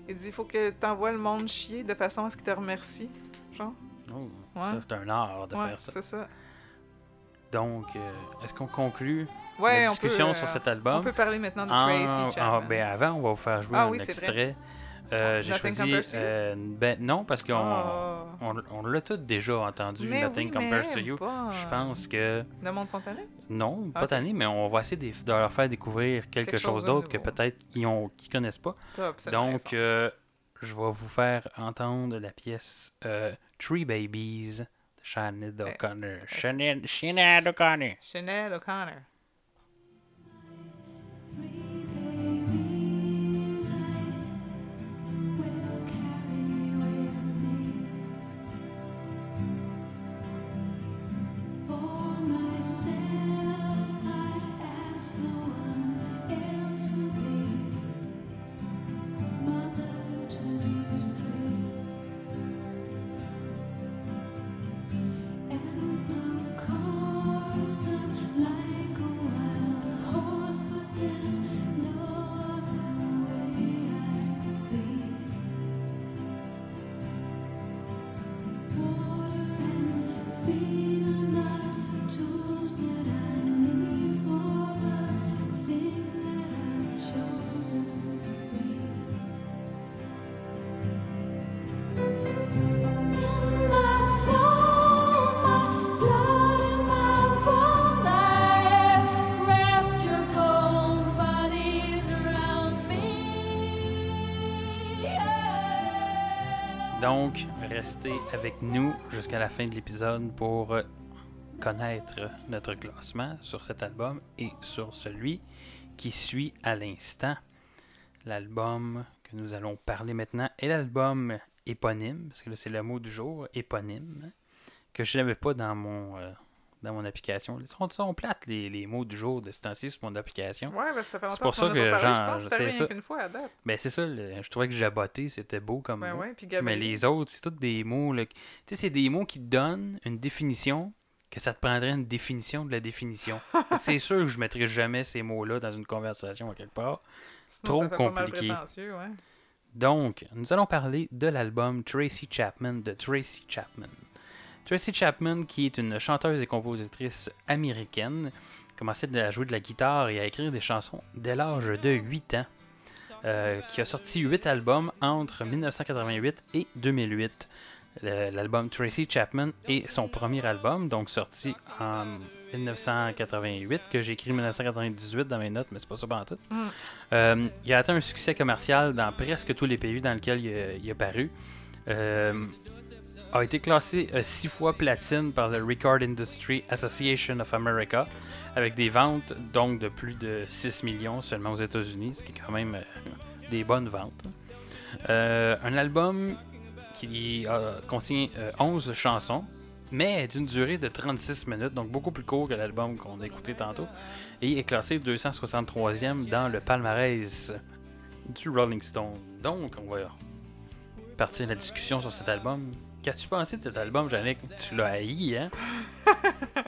Speaker 2: Il dit il faut que t'envoies le monde chier de façon à ce qu'il te remercie. Genre.
Speaker 1: Oh,
Speaker 2: Ouais.
Speaker 1: Ça, c'est un art de
Speaker 2: ouais,
Speaker 1: faire ça.
Speaker 2: c'est ça.
Speaker 1: Donc, euh, est-ce qu'on conclut
Speaker 2: Ouais,
Speaker 1: la
Speaker 2: on peut,
Speaker 1: discussion
Speaker 2: euh,
Speaker 1: sur cet
Speaker 2: On
Speaker 1: album?
Speaker 2: peut parler maintenant de
Speaker 1: Ah,
Speaker 2: Tracy
Speaker 1: ah, ben avant, on va vous faire jouer
Speaker 2: Ah
Speaker 1: un
Speaker 2: oui, c'est
Speaker 1: extrait. Euh, J'ai
Speaker 2: Nothing
Speaker 1: choisi. Euh, ben, non, parce qu'on
Speaker 2: Ah.
Speaker 1: on, on l'a tous déjà entendu,
Speaker 2: Mais
Speaker 1: Nothing
Speaker 2: oui,
Speaker 1: Compares
Speaker 2: mais
Speaker 1: to You.
Speaker 2: pas.
Speaker 1: Je pense que.
Speaker 2: Le monde sont allés?
Speaker 1: Non, pas
Speaker 2: Ok.
Speaker 1: tanné, mais on va essayer de, de leur faire découvrir quelque,
Speaker 2: Quelque chose
Speaker 1: d'autre que peut-être qu'ils ont qu'ils connaissent pas.
Speaker 2: Top,
Speaker 1: Donc, euh, je vais vous faire entendre la pièce Three Babies de Sinead
Speaker 2: Eh,
Speaker 1: O'Connor. Sinead Sinead O'Connor.
Speaker 2: Chanel O'Connor.
Speaker 1: Donc, restez avec nous jusqu'à la fin de l'épisode pour euh, connaître notre classement sur cet album et sur celui qui suit à l'instant. L'album que nous allons parler maintenant est l'album éponyme, parce que là c'est le mot du jour, éponyme, que je n'avais pas dans mon, euh, dans mon application. Ils sont, sont plates les, les mots du jour de ce temps-ci sur mon application.
Speaker 2: Ouais, que ça fait longtemps
Speaker 1: pour
Speaker 2: qu'on
Speaker 1: ça que
Speaker 2: parlé. Je
Speaker 1: genre,
Speaker 2: pense que c'est
Speaker 1: c'est ça.
Speaker 2: qu'une fois à date.
Speaker 1: Ben c'est ça, le- je trouvais que jaboté c'était beau comme
Speaker 2: Ben
Speaker 1: mot.
Speaker 2: ouais, puis
Speaker 1: Mais les autres, c'est tous des mots. Tu sais, c'est des mots qui te donnent une définition que ça te prendrait une définition de la définition. *laughs* C'est sûr que je mettrai jamais ces mots-là dans une conversation à quelque part.
Speaker 2: Sinon,
Speaker 1: trop
Speaker 2: ça fait pas mal
Speaker 1: compliqué.
Speaker 2: ouais.
Speaker 1: Donc, nous allons parler de l'album Tracy Chapman de Tracy Chapman. Tracy Chapman, qui est une chanteuse et compositrice américaine, commençait à jouer de la guitare et à écrire des chansons dès l'âge de 8 ans, euh, qui a sorti 8 albums entre 1988 et 2008. Le- L'album Tracy Chapman est son premier album, donc sorti en 1988, que j'ai écrit en 1998 dans mes notes, mais c'est pas ça tout.
Speaker 2: Mm.
Speaker 1: Euh, il a atteint un succès commercial dans presque tous les pays dans lesquels il a, il a paru. Euh, a été classé euh, six fois platine par le Record Industry Association of America, avec des ventes donc de plus de 6 millions seulement aux États-Unis, ce qui est quand même euh, *laughs* des bonnes ventes. Euh, un album qui euh, contient euh, 11 chansons, mais d'une durée de 36 minutes, donc beaucoup plus court que l'album qu'on a écouté tantôt, et est classé 263e dans le palmarès du Rolling Stone. Donc, on va partir la discussion sur cet album. Qu'as-tu pensé de cet album, Jannick? Tu l'as haï, hein? *laughs*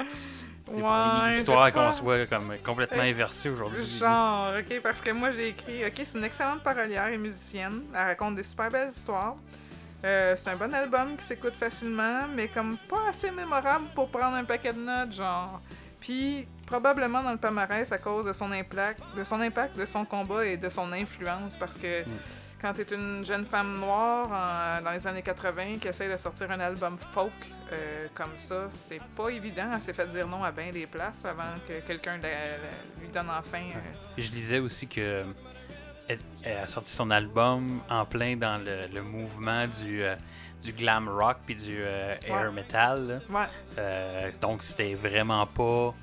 Speaker 2: Ouais,
Speaker 1: histoire qu'on soit comme complètement
Speaker 2: Euh,
Speaker 1: inversée aujourd'hui.
Speaker 2: Genre, ok, parce que moi j'ai écrit, ok, c'est une excellente parolière et musicienne. Elle raconte des super belles histoires. Euh, c'est un bon album qui s'écoute facilement, mais comme pas assez mémorable pour prendre un paquet de notes, genre. Puis probablement dans le palmarès à cause de son impact, de son impact, de son combat et de son influence, parce que
Speaker 1: Mm.
Speaker 2: Quand t'es une jeune femme noire en- dans les années 80 qui essaie de sortir un album folk euh, comme ça, c'est pas évident. Elle s'est fait dire non à bien des places avant que quelqu'un lui donne enfin. euh,
Speaker 1: Je lisais aussi que elle, elle a sorti son album en plein dans le, le mouvement du, euh, du glam rock puis du euh, air
Speaker 2: Ouais.
Speaker 1: metal.
Speaker 2: Ouais.
Speaker 1: Euh, donc c'était vraiment pas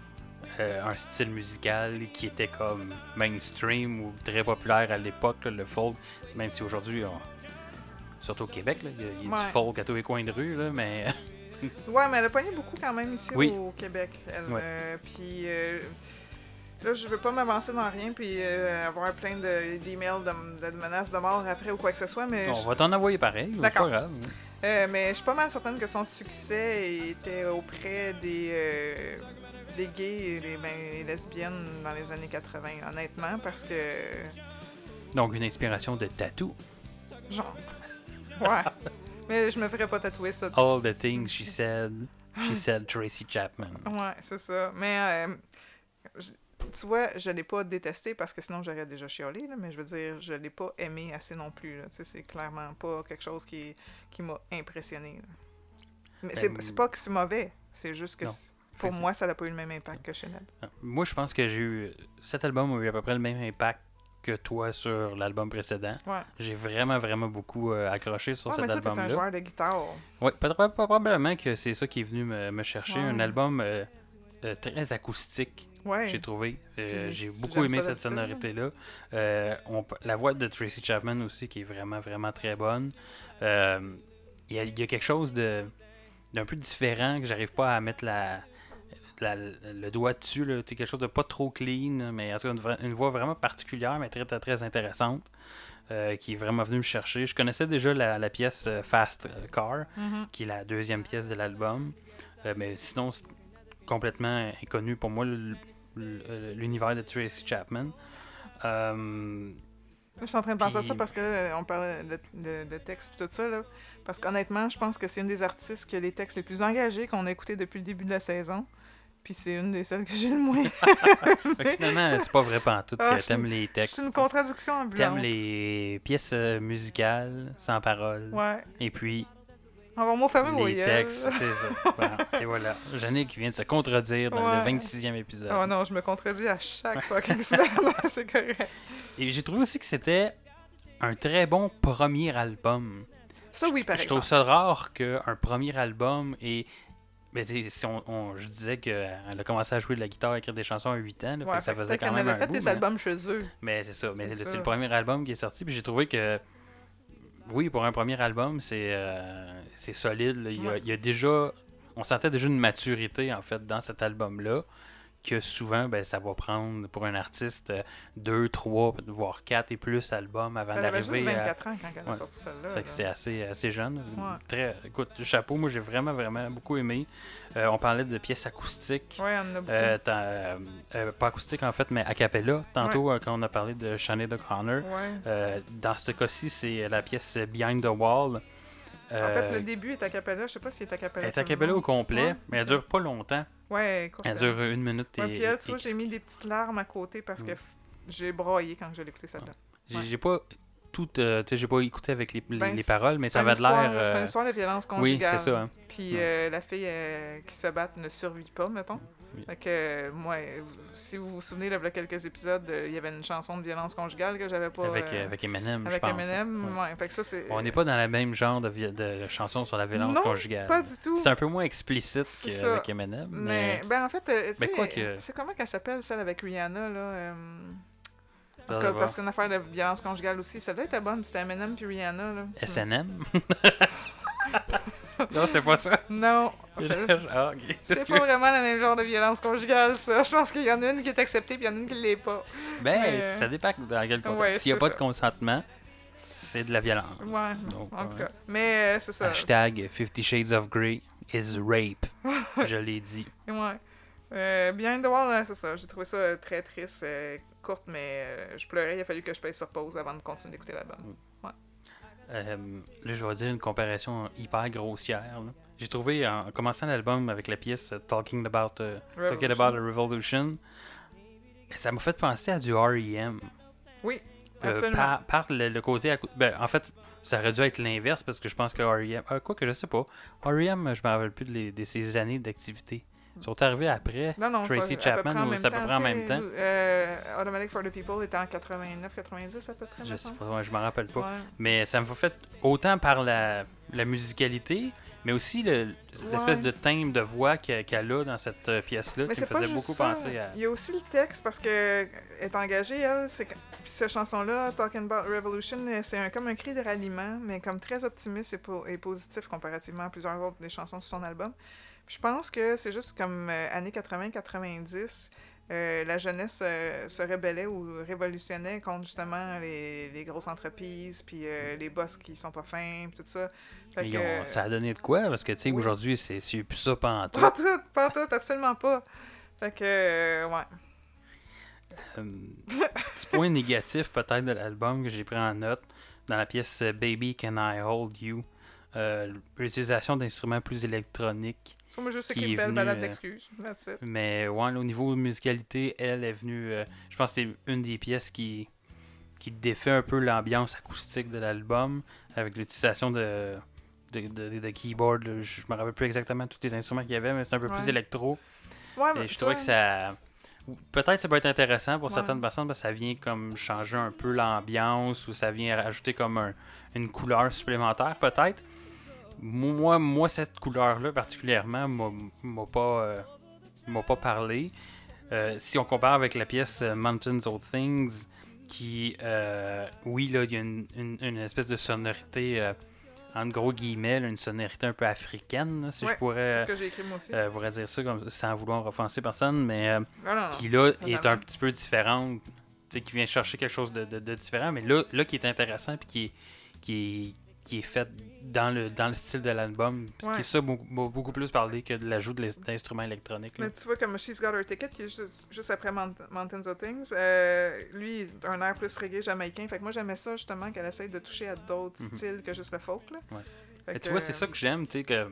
Speaker 1: euh, un style musical qui était comme mainstream ou très populaire à l'époque, le folk, même si aujourd'hui, on- surtout au Québec, là, il y a, il y a
Speaker 2: Ouais.
Speaker 1: du folk à tous les coins de rue, là, mais *laughs*
Speaker 2: Ouais, mais elle a pogné beaucoup quand même ici
Speaker 1: Oui.
Speaker 2: au Québec. Elle,
Speaker 1: Ouais.
Speaker 2: euh, puis euh, là, je veux pas m'avancer dans rien puis euh, avoir plein de- d'emails de, de menaces de mort après ou quoi que ce soit, mais
Speaker 1: on
Speaker 2: je,
Speaker 1: va t'en envoyer pareil, c'est
Speaker 2: D'accord.
Speaker 1: pas grave.
Speaker 2: mais je suis pas mal certaine que son succès était auprès des, des gays et des ben, les lesbiennes dans les années 80, honnêtement, parce que
Speaker 1: Donc une inspiration de tattoo.
Speaker 2: genre, ouais. mais je me ferais pas tatouer ça.
Speaker 1: All the things she said, she said Tracy Chapman.
Speaker 2: Ouais, c'est ça. Mais euh, je- tu vois, je l'ai pas détesté parce que sinon j'aurais déjà chiolé, là, mais je veux dire, je l'ai pas aimé assez non plus. C'est clairement pas quelque chose qui, qui m'a impressionné. là. Mais c'est
Speaker 1: Ben,
Speaker 2: c'est pas que c'est mauvais, c'est juste que pour moi, ça n'a pas eu le même impact que Chanel.
Speaker 1: Moi, je pense que j'ai eu. Cet album a eu à peu près le même impact que toi sur l'album précédent.
Speaker 2: Ouais.
Speaker 1: J'ai vraiment, vraiment beaucoup euh, accroché sur
Speaker 2: Ouais,
Speaker 1: cet
Speaker 2: mais toi, un
Speaker 1: album-là.
Speaker 2: joueur de guitare.
Speaker 1: Oui, probablement que c'est ça qui est venu me, me chercher.
Speaker 2: Ouais.
Speaker 1: Un album euh, euh, très acoustique, j'ai trouvé. J'ai beaucoup aimé cette sonorité-là. La voix de Tracy Chapman aussi, qui est vraiment, vraiment très bonne. Il y, y a quelque chose de d'un peu différent que j'arrive pas à mettre la, la- le doigt dessus. C'est quelque chose de pas trop clean, mais en tout cas une, voix vraiment particulière, mais très, très, très intéressante. euh, qui est vraiment venu me chercher. Je connaissais déjà la, la pièce euh, Fast Car,
Speaker 2: Mhm.
Speaker 1: qui est la deuxième pièce de l'album. Euh, mais sinon, c'est complètement inconnu pour moi l'univers de Tracy Chapman. Euh,
Speaker 2: je suis en train de penser à ça parce que euh, on parlait de, de, de texte et tout ça. Là. Parce qu'honnêtement, je pense que c'est une des artistes qui a les textes les plus engagés qu'on a écoutés depuis le début de la saison. Puis c'est une des seules que j'ai le moins. *laughs*
Speaker 1: finalement, c'est pas vrai pantoute
Speaker 2: Ah,
Speaker 1: que
Speaker 2: je-
Speaker 1: t'aimes les textes.
Speaker 2: C'est une contradiction ambulante.
Speaker 1: T'aimes les pièces euh, musicales sans parole.
Speaker 2: Ouais.
Speaker 1: Et puis
Speaker 2: On va
Speaker 1: les textes, c'est ça. *laughs* Voilà. Et voilà. Jannick vient de se contredire dans le
Speaker 2: Ouais.
Speaker 1: 26e épisode.
Speaker 2: Oh non, je me contredis à chaque fucking semaine. *laughs* c'est correct.
Speaker 1: Et j'ai trouvé aussi que c'était un très bon premier album.
Speaker 2: Ça, oui, par
Speaker 1: je trouve
Speaker 2: exemple.
Speaker 1: ça rare qu'un premier album et sais, si on, on- je disais qu'elle a commencé à jouer de la guitare, à écrire des chansons à 8 ans, là,
Speaker 2: Ouais,
Speaker 1: ça faisait quand même
Speaker 2: avait
Speaker 1: un
Speaker 2: fait
Speaker 1: bout.
Speaker 2: des
Speaker 1: mais-
Speaker 2: albums chez eux.
Speaker 1: Mais c'est ça, mais
Speaker 2: C'est
Speaker 1: le premier album qui est sorti, puis j'ai trouvé que oui, pour un premier album, c'est euh, c'est solide. là. Il, y a,
Speaker 2: Ouais.
Speaker 1: il y a déjà, on sentait déjà une maturité en fait dans cet album-là, que souvent, ben, ça va prendre pour un artiste euh, deux, trois, voire quatre et plus albums avant
Speaker 2: Elle avait juste
Speaker 1: d'arriver à.
Speaker 2: 24 ans quand elle a
Speaker 1: Ouais.
Speaker 2: sorti celle-là.
Speaker 1: C'est assez, assez jeune.
Speaker 2: Ouais.
Speaker 1: Très, écoute, chapeau, moi j'ai vraiment, vraiment beaucoup aimé. Euh, on parlait de pièces acoustiques.
Speaker 2: Ouais, on en a beaucoup.
Speaker 1: Euh, euh, euh, pas acoustique en fait, mais a cappella. Tantôt, euh, quand on a parlé de Sinead O'Connor, euh, dans ce cas-ci, c'est la pièce Behind the Wall.
Speaker 2: En
Speaker 1: Euh,
Speaker 2: fait, le début est a cappella. Je sais pas s'il est a cappella.
Speaker 1: elle est a cappella au complet, mais elle dure pas longtemps.
Speaker 2: Ouais, courte,
Speaker 1: Elle dure une minute et.
Speaker 2: Ouais, puis elle, tu
Speaker 1: et-
Speaker 2: vois, j'ai mis des petites larmes à côté parce que
Speaker 1: Mm.
Speaker 2: j'ai broyé quand j'ai écouté celle-là. ouais.
Speaker 1: j'ai pas tout, euh, tu sais, j'ai pas écouté avec les, les-
Speaker 2: Ben,
Speaker 1: les paroles, mais ça avait de l'air.
Speaker 2: histoire- C'est
Speaker 1: euh,
Speaker 2: une histoire de violence
Speaker 1: Oui,
Speaker 2: conjugale.
Speaker 1: c'est ça. hein.
Speaker 2: Puis
Speaker 1: Ouais.
Speaker 2: euh, la fille euh, qui se fait battre ne survit pas, mettons.
Speaker 1: Oui.
Speaker 2: Fait que, euh, moi, euh, si vous vous souvenez, là, il y a quelques épisodes, euh, il y avait une chanson de violence conjugale que j'avais pas.
Speaker 1: Avec,
Speaker 2: euh,
Speaker 1: avec Eminem, je pense.
Speaker 2: Eminem.
Speaker 1: Ouais.
Speaker 2: Ouais. Fait que ça, c'est.
Speaker 1: On n'est pas dans le même genre de, chansons sur la violence
Speaker 2: Non,
Speaker 1: conjugale.
Speaker 2: Pas du tout.
Speaker 1: C'est un peu moins explicite qu'avec Eminem,
Speaker 2: Mais,
Speaker 1: mais.
Speaker 2: ben en fait, euh,
Speaker 1: quoi que-
Speaker 2: c'est comment qu'elle s'appelle, celle avec Rihanna, là euh, En tout parce que c'est une affaire de violence conjugale aussi. Ça doit être bonne, c'était Eminem puis Rihanna, là.
Speaker 1: SNM *laughs* *laughs* Non, c'est pas ça.
Speaker 2: Non, *laughs* c'est-
Speaker 1: Ah,
Speaker 2: c'est pas vraiment le même genre de violence conjugale, ça. Je pense qu'il y en a une qui est acceptée, puis il y en a une qui l'est pas.
Speaker 1: Ben,
Speaker 2: Mais, euh,
Speaker 1: ça dépend dans quel contexte.
Speaker 2: ouais,
Speaker 1: S'il n'y a pas
Speaker 2: ça.
Speaker 1: de consentement, c'est de la violence.
Speaker 2: Ouais,
Speaker 1: Donc,
Speaker 2: en tout cas. Mais euh, c'est ça.
Speaker 1: Hashtag Fifty Shades of Grey is rape. *laughs* Je l'ai dit.
Speaker 2: Ouais. Euh, the Wall, hein, c'est ça. J'ai trouvé ça très triste, euh, courte, mais euh, je pleurais. Il a fallu que je paye sur pause avant de continuer d'écouter l'album.
Speaker 1: Euh, là, je vais dire une comparaison hyper grossière. J'ai trouvé, en commençant l'album avec la pièce Talking About, euh, Talking. About a Revolution, ça m'a fait penser à du R.E.M.
Speaker 2: Oui,
Speaker 1: Euh,
Speaker 2: absolument.
Speaker 1: par, par le, le côté. Ben, en fait, ça aurait dû être l'inverse parce que je pense que R.E.M. Euh, quoi que je sais pas. R.E.M., je me rappelle plus de, les- de ses années d'activité. Ils sont arrivés après.
Speaker 2: Non, non,
Speaker 1: Tracy
Speaker 2: ça,
Speaker 1: Chapman, ou
Speaker 2: même
Speaker 1: c'est à peu
Speaker 2: temps,
Speaker 1: près en même temps?
Speaker 2: euh, Automatic for the People était en 89-90 à peu près.
Speaker 1: Je sais pas, ouais, je m'en rappelle pas.
Speaker 2: Ouais.
Speaker 1: Mais ça me fait autant par la, la musicalité, mais aussi le- l'espèce
Speaker 2: Ouais.
Speaker 1: de timbre de voix que- qu'elle a dans cette euh, pièce-là qui me faisait beaucoup
Speaker 2: ça.
Speaker 1: penser à.
Speaker 2: Il y a aussi le texte parce que elle est engagée, elle. C'est cette chanson-là, Talking About Revolution, euh, c'est un, comme un cri de ralliement, mais comme très optimiste et, po- et positif comparativement à plusieurs autres des chansons sur son album. Je pense que c'est juste comme euh, années 80-90. euh, la jeunesse euh, se rébellait ou révolutionnait contre justement les, les grosses entreprises, puis les boss qui sont pas fins, puis tout ça. Fait que,
Speaker 1: ont- ça a donné de quoi? Parce que, tu sais,
Speaker 2: oui.
Speaker 1: aujourd'hui, c'est plus ça pas
Speaker 2: Pas tout, pas tout, absolument pas. Fait que, ouais.
Speaker 1: petit point négatif, peut-être, de l'album que j'ai pris en note, dans la pièce Baby Can I Hold You, l'utilisation d'instruments plus électroniques.
Speaker 2: Ça, moi,
Speaker 1: Qui
Speaker 2: écrit
Speaker 1: est
Speaker 2: belle balade
Speaker 1: euh,
Speaker 2: d'excuses.
Speaker 1: Mais ouais, là, au niveau musicalité, elle est venue. euh, je pense que c'est une des pièces qui, qui défait un peu l'ambiance acoustique de l'album avec l'utilisation de, de, de, de keyboard. là. Je me rappelle plus exactement tous les instruments qu'il y avait, mais c'est un peu plus électro.
Speaker 2: Ouais,
Speaker 1: Et
Speaker 2: mais
Speaker 1: je trouvais que ça. Peut-être ça peut être intéressant pour
Speaker 2: Ouais.
Speaker 1: certaines personnes parce que ça vient comme changer un peu l'ambiance ou ça vient rajouter comme un- une couleur supplémentaire, peut-être. Moi, moi, cette couleur-là particulièrement m'a pas, euh, m'a pas parlé. Euh, si on compare avec la pièce euh, Mountains of Things, qui, euh, oui, là, il y a une, une- une espèce de sonorité, entre gros guillemets, là, une sonorité un peu africaine, là, si
Speaker 2: Ouais,
Speaker 1: je pourrais
Speaker 2: ce que j'ai écrit moi aussi.
Speaker 1: pourrais dire ça comme, sans vouloir offenser personne, mais
Speaker 2: non, non, non.
Speaker 1: qui là est un petit peu différente, qui vient chercher quelque chose de, de- de différent, mais là, là qui est intéressant puis qui est, qui est, qui est fait dans le, dans le style de l'album,
Speaker 2: Ouais.
Speaker 1: qui ça m'a m'a beaucoup plus parlé que de l'ajout d'instruments électroniques. là.
Speaker 2: Mais tu vois, comme She's Got Her Ticket, qui est juste, juste après Mount- Mountains of Things, euh, lui, un air plus reggae jamaïcain. Fait que moi, j'aimais ça, justement, qu'elle essaye de toucher à d'autres
Speaker 1: Mhm.
Speaker 2: styles que juste le folk, là.
Speaker 1: Ouais.
Speaker 2: Fait
Speaker 1: Mais
Speaker 2: que,
Speaker 1: tu vois, c'est ça que j'aime, tu sais, que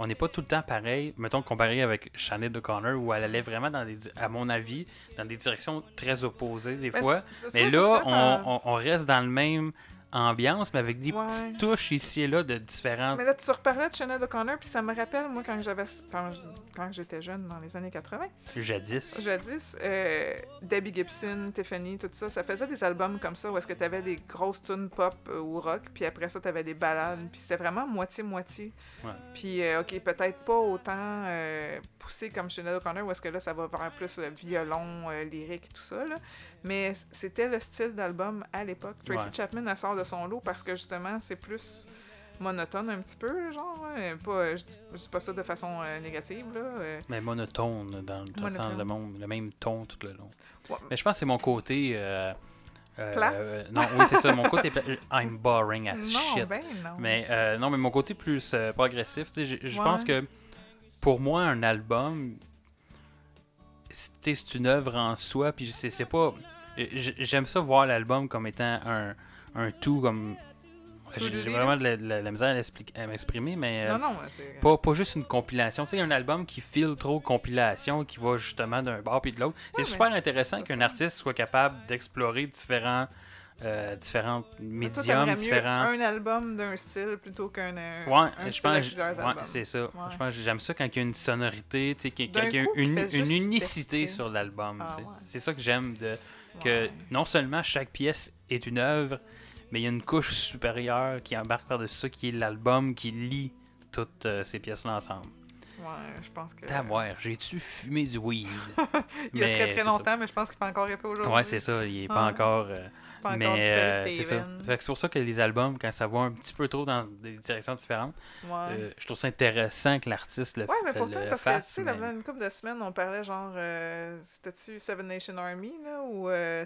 Speaker 1: on n'est pas tout le temps pareil, mettons comparé avec Sinead O'Connor, où elle allait vraiment, dans des, à mon avis, dans des directions très opposées des fois. Mais là,
Speaker 2: ça, t'as-
Speaker 1: on, on- on reste dans le même ambiance, mais avec des
Speaker 2: Ouais.
Speaker 1: petites touches ici et là de différentes.
Speaker 2: Mais là, tu reparlais de Sinead O'Connor, puis ça me rappelle, moi, quand j'avais quand j'étais jeune, dans les années 80,
Speaker 1: Jadis.
Speaker 2: jadis, euh, Debbie Gibson, Tiffany, tout ça, ça faisait des albums comme ça, où est-ce que tu avais des grosses tunes pop euh, ou rock, puis après ça, tu avais des ballades, puis c'était vraiment moitié-moitié. Puis, euh, ok, peut-être pas autant poussé comme Sinead O'Connor, où est-ce que là, ça va vers plus euh, violon, euh, lyrique, tout ça, là. Mais c'était le style d'album à l'époque. Tracy
Speaker 1: Ouais.
Speaker 2: Chapman, elle sort de son lot parce que justement, c'est plus monotone un petit peu, genre. hein. Pas, je, dis, je dis pas ça de façon euh, négative, là. euh.
Speaker 1: Mais monotone dans, dans
Speaker 2: Monotone.
Speaker 1: le monde, le même ton tout le long.
Speaker 2: Ouais.
Speaker 1: Mais je pense que c'est mon côté. euh, non, oui, c'est ça. Mon côté. *laughs* I'm boring as
Speaker 2: non,
Speaker 1: shit.
Speaker 2: ben non.
Speaker 1: Mais non, mais mon côté plus progressif, je je
Speaker 2: Ouais.
Speaker 1: pense que pour moi, un album, c'est une œuvre en soi, puis c'est pas. J'aime ça voir l'album comme étant un, un tout, comme. J'ai vraiment de la, de misère à m'exprimer, mais. euh,
Speaker 2: non, non, c'est...
Speaker 1: pas, pas juste une compilation. Tu sais, un album qui file trop compilation, qui va justement d'un bord puis de l'autre. C'est
Speaker 2: Ouais,
Speaker 1: super intéressant qu'un artiste soit capable d'explorer différents, euh, différents
Speaker 2: Toi,
Speaker 1: médiums,
Speaker 2: mieux
Speaker 1: différents.
Speaker 2: un album d'un style plutôt qu'un euh,
Speaker 1: Ouais,
Speaker 2: un
Speaker 1: je pense, ouais, c'est ça.
Speaker 2: Ouais.
Speaker 1: Je pense que j'aime ça quand il y a une sonorité, tu sais, a- qu'il y a une, unicité
Speaker 2: tester.
Speaker 1: sur l'album.
Speaker 2: Ah ouais.
Speaker 1: C'est ça que j'aime de que non seulement chaque pièce est une œuvre, mais il y a une couche supérieure qui embarque par-dessus ça, qui est l'album qui lie toutes euh, ces pièces-là ensemble.
Speaker 2: Ouais, je pense que...
Speaker 1: Taboire, j'ai-tu fumé du weed? *laughs*
Speaker 2: Il y a
Speaker 1: Mais
Speaker 2: très très
Speaker 1: ça.
Speaker 2: longtemps, mais je pense qu'il fait encore épais aujourd'hui.
Speaker 1: Ouais, c'est ça, il est pas encore. euh,
Speaker 2: Pas encore
Speaker 1: mais euh, c'est ça. c'est pour ça que les albums, quand ça va un petit peu trop dans des directions différentes,
Speaker 2: Ouais.
Speaker 1: euh, je trouve ça intéressant que l'artiste le,
Speaker 2: Ouais, mais pourtant, parce que, tu
Speaker 1: fasse.
Speaker 2: sais,
Speaker 1: mais-
Speaker 2: là, une couple de semaines, on parlait genre, euh, c'était-tu Seven Nation Army, là, ou... euh,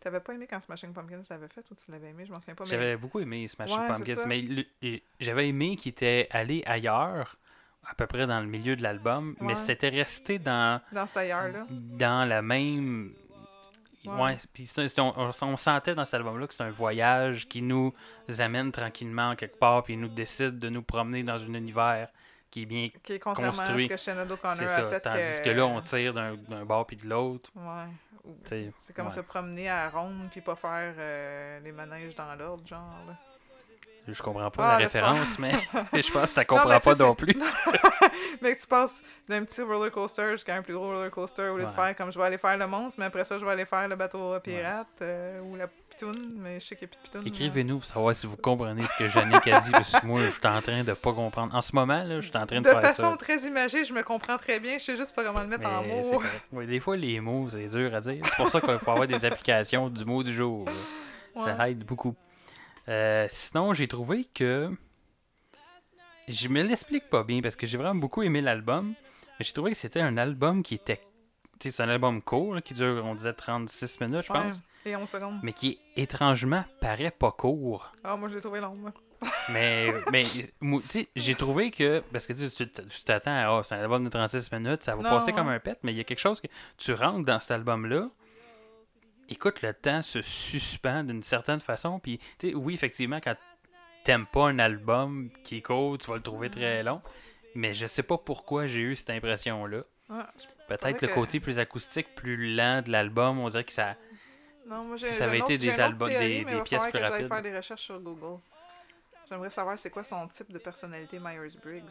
Speaker 2: T'avais pas aimé quand Smashing Pumpkins l'avait fait, ou tu l'avais aimé, je m'en souviens pas, mais...
Speaker 1: J'avais beaucoup aimé Smashing
Speaker 2: Ouais,
Speaker 1: Pumpkins, mais j'avais aimé qu'il était allé ailleurs, à peu près dans le milieu de l'album, mais c'était resté dans,
Speaker 2: Dans cet ailleurs-là.
Speaker 1: dans la même.
Speaker 2: Ouais.
Speaker 1: Puis on, on- sentait dans cet album-là que c'est un voyage qui nous amène tranquillement quelque part, puis nous décide de nous promener dans un univers qui est bien.
Speaker 2: Qui est contrairement
Speaker 1: construit.
Speaker 2: à ce que a
Speaker 1: ça.
Speaker 2: fait.
Speaker 1: Tandis que...
Speaker 2: que
Speaker 1: là, on tire d'un d'un bord puis de l'autre.
Speaker 2: Ouais. C'est comme
Speaker 1: ouais.
Speaker 2: se promener à ronde puis pas faire euh, les manèges dans l'ordre, genre. là.
Speaker 1: Je comprends pas
Speaker 2: Ah,
Speaker 1: la référence, *laughs* mais je pense que tu
Speaker 2: Non,
Speaker 1: comprends pas non plus. *laughs*
Speaker 2: Mais que tu passes d'un petit roller coaster jusqu'à un plus gros roller coaster au lieu de faire comme je vais aller faire le monstre, mais après ça, je vais aller faire le bateau pirate euh, ou la pitoune, mais je sais qu'il n'y a plus de pitoune.
Speaker 1: Écrivez-nous pour savoir si vous comprenez ce que Yannick a dit, parce que moi, je suis en train de pas comprendre. En ce moment, là, je suis en train de,
Speaker 2: De
Speaker 1: faire
Speaker 2: façon
Speaker 1: ça.
Speaker 2: très imagée, je me comprends très bien, je sais juste pas comment le mettre en
Speaker 1: Mais
Speaker 2: mots.
Speaker 1: Ouais, des fois, les mots, c'est dur à dire. C'est pour ça qu'il faut avoir des applications du mot du jour. Ça aide beaucoup. Euh, sinon, j'ai trouvé que. Je me l'explique pas bien parce que j'ai vraiment beaucoup aimé l'album. Mais j'ai trouvé que c'était un album qui était. Tu sais, c'est un album court là, qui dure, on disait 36 minutes, je
Speaker 2: Ouais,
Speaker 1: pense.
Speaker 2: Et 11 secondes.
Speaker 1: Mais qui étrangement paraît pas court.
Speaker 2: Ah, moi je l'ai trouvé long. moi. *laughs*
Speaker 1: Mais, mais moi, tu sais, j'ai trouvé que. Parce que tu t'attends à. Oh, c'est un album de 36 minutes, ça va
Speaker 2: Non,
Speaker 1: passer
Speaker 2: ouais.
Speaker 1: comme un pet, mais il y a quelque chose que. Tu rentres dans cet album-là. Écoute, le temps se suspend d'une certaine façon. Puis, tu sais, oui, effectivement, quand t'aimes pas un album qui est court, tu vas le trouver très long. Mais je sais pas pourquoi j'ai eu cette impression-là.
Speaker 2: Ouais,
Speaker 1: Peut-être le
Speaker 2: que-
Speaker 1: côté plus acoustique, plus lent de l'album. On dirait que ça.
Speaker 2: Non, moi j'ai
Speaker 1: Si ça avait été des albums-
Speaker 2: théorie,
Speaker 1: des- des pièces plus
Speaker 2: que
Speaker 1: rapides.
Speaker 2: faire des recherches sur Google. J'aimerais savoir c'est quoi son type de personnalité Myers-Briggs.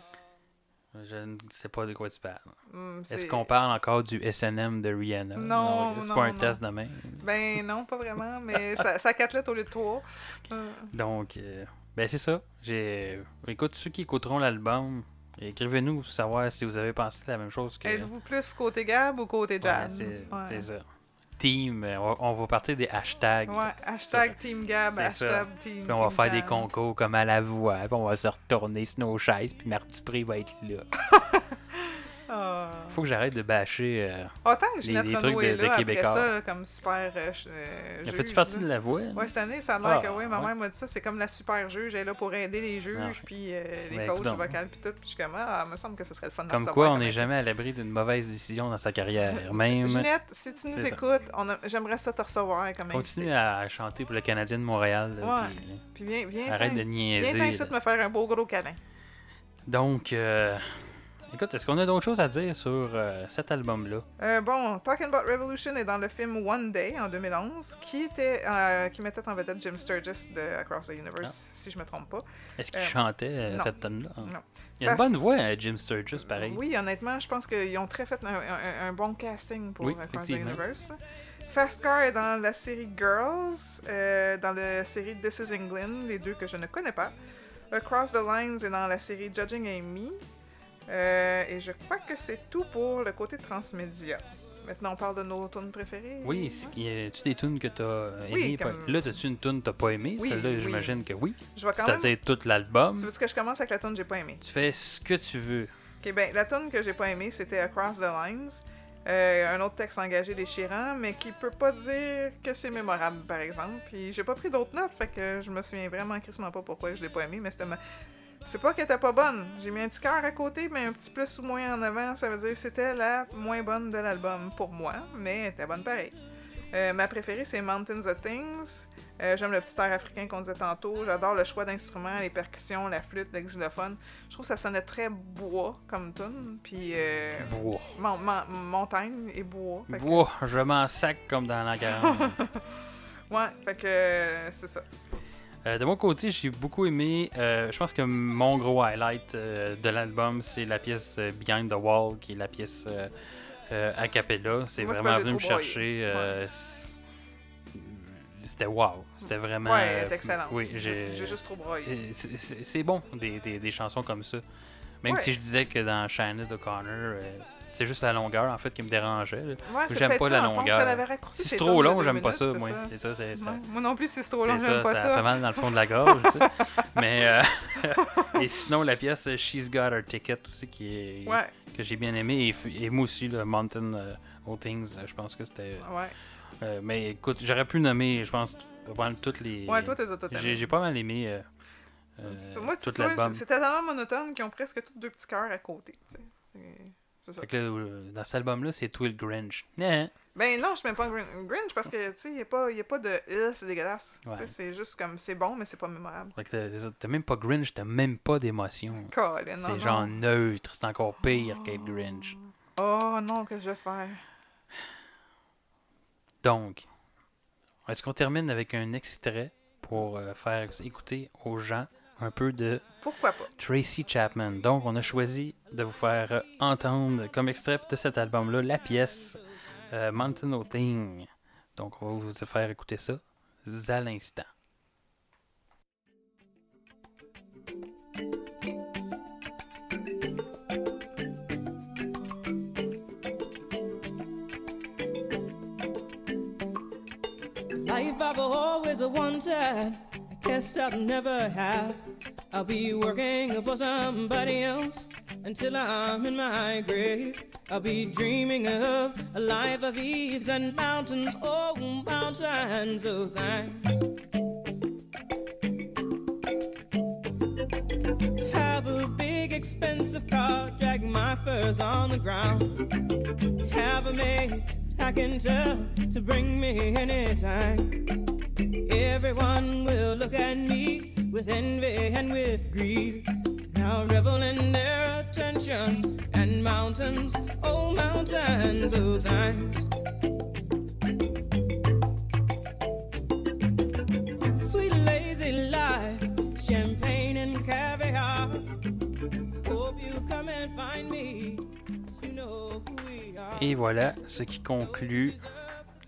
Speaker 1: Je ne sais pas de quoi tu parles.
Speaker 2: Hmm,
Speaker 1: Est-ce qu'on parle encore du SNM de Rihanna?
Speaker 2: Non,
Speaker 1: c'est pas un
Speaker 2: non.
Speaker 1: test de même.
Speaker 2: Ben non, pas vraiment, mais ça, ça quatre lettres au lieu de trois. Euh,
Speaker 1: Donc, euh, ben c'est ça. J'ai... Écoute, ceux qui écouteront l'album, écrivez-nous pour savoir si vous avez pensé la même chose que.
Speaker 2: Êtes-vous plus côté Gab ou côté
Speaker 1: Ouais,
Speaker 2: Jab?
Speaker 1: c'est,
Speaker 2: Ouais.
Speaker 1: c'est ça. Team, euh, on va, on va partir des hashtags.
Speaker 2: Ouais, hashtag Team Gab,
Speaker 1: ça.
Speaker 2: hashtag Team
Speaker 1: Puis on va
Speaker 2: Team
Speaker 1: faire des concours comme à la voix, puis on va se retourner sur nos chaises, puis Marc Dupré va être là. *laughs*
Speaker 2: Ah.
Speaker 1: Faut que j'arrête de bâcher. Euh...
Speaker 2: Autant que
Speaker 1: Les-
Speaker 2: Ginette
Speaker 1: les trucs de- de
Speaker 2: là après
Speaker 1: Québécois.
Speaker 2: ça, là, comme super euh,
Speaker 1: Fais-tu
Speaker 2: juge,
Speaker 1: partie
Speaker 2: là.
Speaker 1: de la voix?
Speaker 2: Ouais, cette année, ça a l'air
Speaker 1: Ah,
Speaker 2: que oui, ma
Speaker 1: ouais.
Speaker 2: mère m'a dit ça, c'est comme la super juge, elle est là pour aider les juges,
Speaker 1: Ah,
Speaker 2: puis euh, les
Speaker 1: Ben,
Speaker 2: coachs
Speaker 1: coudonc.
Speaker 2: vocales, puis tout, puis je suis comme, ah, me semble que ce serait le fun de
Speaker 1: Comme quoi, on n'est jamais à l'abri d'une mauvaise décision dans sa carrière. *laughs* Même.
Speaker 2: Ginette, si tu nous écoutes, a- j'aimerais ça te recevoir comme
Speaker 1: Continue
Speaker 2: invité.
Speaker 1: à chanter pour le Canadien de Montréal. là,
Speaker 2: Ouais.
Speaker 1: puis,
Speaker 2: Puis viens, viens,
Speaker 1: arrête de
Speaker 2: viens,
Speaker 1: niaiser.
Speaker 2: viens ici
Speaker 1: là.
Speaker 2: te me faire un beau gros câlin.
Speaker 1: Donc, euh, écoute, est-ce qu'on a d'autres choses à dire sur euh, cet album-là?
Speaker 2: Euh, bon, Talking About Revolution est dans le film One Day en 2011, qui était euh, qui mettait en vedette Jim Sturgis de Across the Universe, si je me trompe pas.
Speaker 1: Est-ce qu'il chantait cette tonne-là?
Speaker 2: Non.
Speaker 1: Il a une bonne voix, euh, Jim Sturgis, pareil.
Speaker 2: Oui, honnêtement, je pense qu'ils ont très fait un, un- un bon casting pour
Speaker 1: Oui,
Speaker 2: Across the. Universe. Fast Car est dans la série Girls, dans la série This is England, les deux que je ne connais pas. Across the Lines est dans la série Judging Amy. Euh, et je crois que c'est tout pour le côté transmédia. Maintenant, on parle de nos tunes préférées.
Speaker 1: Oui, y a-tu des tunes que t'as aimées?
Speaker 2: Oui,
Speaker 1: Pas-
Speaker 2: comme-
Speaker 1: Là, t'as-tu une tune que t'as pas aimée?
Speaker 2: Oui,
Speaker 1: Celle-là,
Speaker 2: oui.
Speaker 1: j'imagine que oui.
Speaker 2: Je vais quand même.
Speaker 1: C'est-à-dire tout l'album.
Speaker 2: Tu veux que je commence avec la tune que j'ai pas aimée?
Speaker 1: Tu fais ce que tu veux.
Speaker 2: Ok, ben, la tune que j'ai pas aimée, c'était Across the Lines. Euh, un autre texte engagé déchirant, mais qui peut pas dire que c'est mémorable, par exemple. Puis j'ai pas pris d'autres notes, fait que je me souviens vraiment crissement pas pourquoi je l'ai pas aimée, mais c'était ma... C'est pas qu'elle était pas bonne. J'ai mis un petit cœur à côté, mais un petit plus ou moins en avant, ça veut dire que c'était la moins bonne de l'album pour moi, mais elle était bonne pareil. Euh, ma préférée, c'est Mountains of Things. Euh, J'aime le petit air africain qu'on disait tantôt. J'adore le choix d'instruments, les percussions, la flûte, le xylophone. Je trouve que ça sonnait très bois comme tune. Puis euh,
Speaker 1: Bois.
Speaker 2: mon- mon- montagne et bois. Que-
Speaker 1: Bois, je m'en sac comme dans la *laughs* garage.
Speaker 2: ouais, fait que c'est ça.
Speaker 1: Euh, de mon côté, j'ai beaucoup aimé. euh, je pense que mon gros highlight euh, de l'album, c'est la pièce Behind the Wall, qui est la pièce a cappella. C'est vraiment venu me chercher. C'était wow. C'était vraiment.
Speaker 2: Ouais, elle est excellente.
Speaker 1: Oui, j'ai.
Speaker 2: Juste trop broyé.
Speaker 1: c'est- bon, des, des, des chansons comme ça. Même
Speaker 2: Ouais.
Speaker 1: si je disais que dans Shannon O'Connor, euh, c'est juste la longueur en fait qui me dérangeait.
Speaker 2: Ouais,
Speaker 1: j'aime pas
Speaker 2: ça,
Speaker 1: la
Speaker 2: fond,
Speaker 1: longueur.
Speaker 2: ça l'avait raccourci
Speaker 1: Si c'est
Speaker 2: ces
Speaker 1: trop long, j'aime pas ça, moi. Ça.
Speaker 2: Non, moi non plus, si c'est trop long, j'aime
Speaker 1: ça,
Speaker 2: pas
Speaker 1: ça,
Speaker 2: ça.
Speaker 1: fait mal dans le fond de la gorge, tu sais. *laughs* Mais euh, *laughs* et sinon la pièce euh, She's Got Her Ticket aussi qui est
Speaker 2: Ouais,
Speaker 1: que j'ai bien aimé et, moi aussi le Mountain All Things, euh, je pense que c'était.
Speaker 2: ouais.
Speaker 1: euh, mais écoute, j'aurais pu nommer, je pense, vraiment toutes les.
Speaker 2: Ouais, toi, t'es
Speaker 1: J'ai pas mal aimé euh, euh,
Speaker 2: Moi, c'était tellement monotone qu'ils ont presque tous deux petits cœurs à côté. tu sais. C'est- C'est ça.
Speaker 1: Fait que là, euh, dans cet album-là, c'est Twill Grinch. Nah.
Speaker 2: Ben non, je mets pas Grin- Grinch parce que, tu sais, il n'y a, pas- y a pas de euh, c'est dégueulasse.
Speaker 1: Ouais.
Speaker 2: C'est juste comme, c'est bon, mais c'est pas mémorable.
Speaker 1: Fait que t'as- même pas Grinch, t'as même pas d'émotion. C'est genre neutre, c'est encore pire qu'être Grinch.
Speaker 2: Oh non, qu'est-ce que je vais faire?
Speaker 1: Donc, est-ce qu'on termine avec un extrait pour euh, faire écouter aux gens un peu de
Speaker 2: Pourquoi pas?
Speaker 1: Tracy Chapman. Donc, on a choisi de vous faire entendre comme extrait de cet album-là la pièce euh, Mountain of Thing. Donc, on va vous faire écouter ça à l'instant.
Speaker 7: Life I've always wanted. I guess I'll never have. I'll be working for somebody else until I'm in my grave. I'll be dreaming of a life of ease and mountains, oh, mountains of thanks. Have a big expensive car, drag my furs on the ground. Have a maid I can tell to bring me anything. Everyone will look at me with envy and with greed. Now revel in their attention and mountains, oh mountains of thanks. Sweet lazy life, champagne and caviar.
Speaker 1: Et voilà ce qui conclut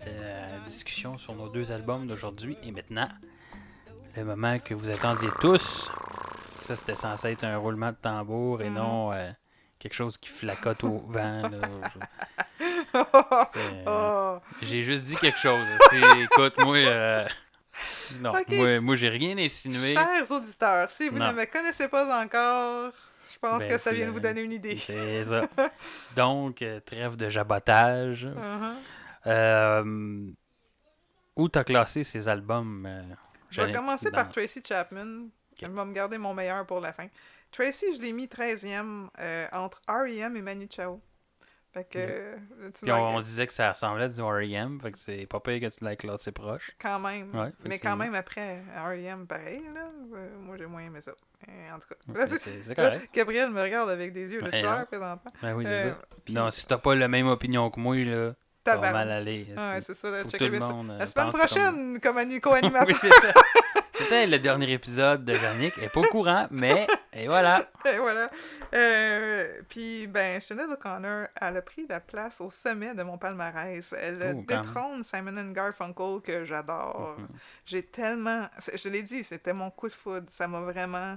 Speaker 1: la discussion sur nos deux albums d'aujourd'hui. Et maintenant, le moment que vous attendiez tous. Ça, c'était censé être un roulement de tambour et non euh, quelque chose qui flacote au vent. *laughs* C'est-
Speaker 2: Oh.
Speaker 1: J'ai juste dit quelque chose. Écoute, moi, euh, non, moi, moi j'ai rien insinué.
Speaker 2: Chers auditeurs, si vous
Speaker 1: Non.
Speaker 2: ne me connaissez pas encore, je pense
Speaker 1: Ben,
Speaker 2: que ça vient de vous donner une idée.
Speaker 1: C'est ça. *laughs* Donc, euh, trêve de jabotage.
Speaker 2: Mhm.
Speaker 1: Euh, où t'as classé ces albums? euh,
Speaker 2: Je vais commencer par Tracy Chapman. Je vais me garder mon meilleur pour la fin. Tracy, je l'ai mis 13e euh, entre R.E.M. et Manu Chao. Fait que, euh, tu
Speaker 1: Puis on, disait que ça ressemblait à du R.E.M., fait que c'est pas pire que tu l'aies classé proche.
Speaker 2: quand même.
Speaker 1: Ouais,
Speaker 2: mais quand même, après R.E.M., pareil, là, euh, moi j'ai moins aimé ça. En tout cas, *laughs*
Speaker 1: C'est- correct.
Speaker 2: Gabriel me regarde avec des yeux de sueur
Speaker 1: non.
Speaker 2: présentement.
Speaker 1: Ben oui,
Speaker 2: Euh,
Speaker 1: Non, si t'as pas la même opinion que moi, là,
Speaker 2: Tabarnak.
Speaker 1: mal aller.
Speaker 2: Ouais, c'est ça,
Speaker 1: Faut
Speaker 2: checker
Speaker 1: tout le
Speaker 2: ça.
Speaker 1: monde, euh,
Speaker 2: La semaine prochaine, comme *laughs*
Speaker 1: oui,
Speaker 2: co-animateur.
Speaker 1: c'est ça. *laughs* C'était le dernier épisode de Jannick. Elle est pas au courant, mais *laughs* et voilà.
Speaker 2: Et voilà. Euh, puis, ben, Sinead O'Connor, elle a pris la place au sommet de mon palmarès. Elle
Speaker 1: même.
Speaker 2: détrône Simon and Garfunkel, que j'adore.
Speaker 1: Mhm.
Speaker 2: J'ai tellement... Je l'ai dit, c'était mon coup de foudre. Ça m'a vraiment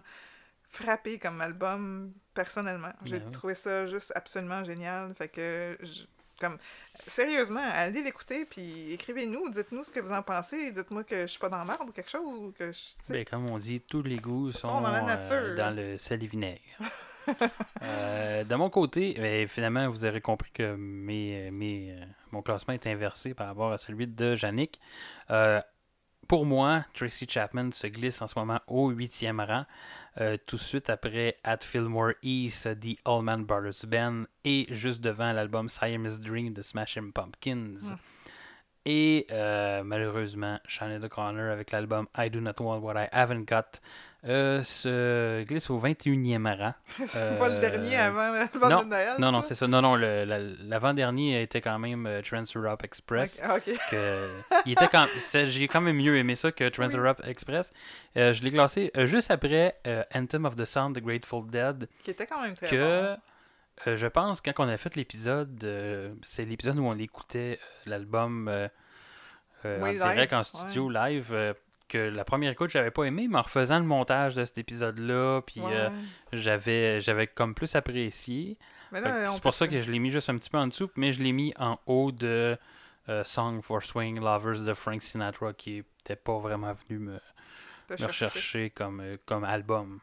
Speaker 2: frappé comme album, personnellement. J'ai
Speaker 1: Ben oui.
Speaker 2: trouvé ça juste absolument génial. Fait que... je- Comme, sérieusement, allez l'écouter, puis écrivez-nous, dites-nous ce que vous en pensez, dites-moi que je suis pas dans la merde ou quelque chose, ou que je,
Speaker 1: Ben, comme on dit, tous les goûts sont,
Speaker 2: sont dans la
Speaker 1: euh,
Speaker 2: nature.
Speaker 1: dans le sel et vinaigre. *laughs* Euh, de mon côté, ben, finalement, vous aurez compris que mes, mes, euh, mon classement est inversé par rapport à celui de Yannick. Euh, pour moi, Tracy Chapman se glisse en ce moment au huitième rang, euh, tout de suite après At Fillmore East, The Allman Brothers Band, et juste devant l'album Siamese Dream de Smashing Pumpkins. Et euh, malheureusement, Shannon O'Connor avec l'album I Do Not Want What I Haven't Got euh, se glisse au 21e rang. *laughs*
Speaker 2: c'est pas le
Speaker 1: Euh,
Speaker 2: dernier avant l'album
Speaker 1: non,
Speaker 2: de Noël.
Speaker 1: Non, non, c'est ça. Non, non, l'avant-dernier était quand même euh, Trans-Europe Express.
Speaker 2: Ok, ok. *laughs*
Speaker 1: que- il était quand c'est- J'ai quand même mieux aimé ça que Trans-Europe Express. Euh, je l'ai classé juste après Anthem of the Sound de Grateful Dead.
Speaker 2: Qui était quand même très
Speaker 1: Que
Speaker 2: bon.
Speaker 1: Euh, je pense, quand on a fait l'épisode, euh, c'est l'épisode où on écoutait euh, l'album euh,
Speaker 2: Oui,
Speaker 1: en direct,
Speaker 2: live,
Speaker 1: en studio, live. que la première écoute, j'avais pas aimé, mais en refaisant le montage de cet épisode-là, puis
Speaker 2: Ouais.
Speaker 1: j'avais j'avais comme plus apprécié. C'est pour ça que je l'ai mis juste un petit peu en dessous, mais je l'ai mis en haut de Song for Swing Lovers de Frank Sinatra, qui était pas vraiment venu me, me
Speaker 2: chercher
Speaker 1: rechercher comme, comme album.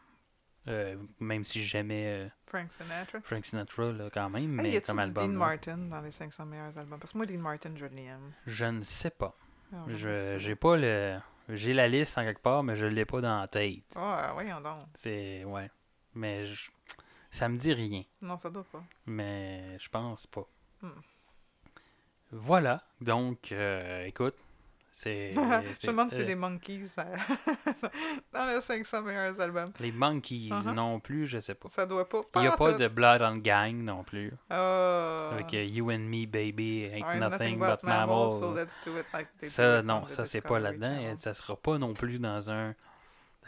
Speaker 1: Euh, même si j'aimais euh,
Speaker 2: Frank Sinatra.
Speaker 1: Frank Sinatra là, quand même,
Speaker 2: Hey,
Speaker 1: mais
Speaker 2: y
Speaker 1: comme album,
Speaker 2: Dean Martin dans les 500 meilleurs albums? Parce que moi, Dean Martin, je l'aime.
Speaker 1: je ne sais pas.
Speaker 2: Ah,
Speaker 1: Je j'ai pas le j'ai la liste en quelque part, mais je l'ai pas dans la tête.
Speaker 2: Ah, voyons donc.
Speaker 1: C'est ouais, mais je- ça me dit rien.
Speaker 2: Non, ça doit pas.
Speaker 1: mais je pense pas.
Speaker 2: Hmm.
Speaker 1: Voilà, donc euh, écoute. *laughs*
Speaker 2: je me demande si c'est des Monkeys dans les 500 *laughs* meilleurs albums.
Speaker 1: Les Monkeys
Speaker 2: Uh-huh.
Speaker 1: non plus, je sais pas.
Speaker 2: Ça doit pas.
Speaker 1: Il n'y a pas de Blood on Gang non plus.
Speaker 2: Ah.
Speaker 1: Avec euh, You and Me Baby Ain't Nothing But Mammals.
Speaker 2: so let's do it like
Speaker 1: ça, non, ça c'est pas là-dedans. Ça sera pas non plus dans un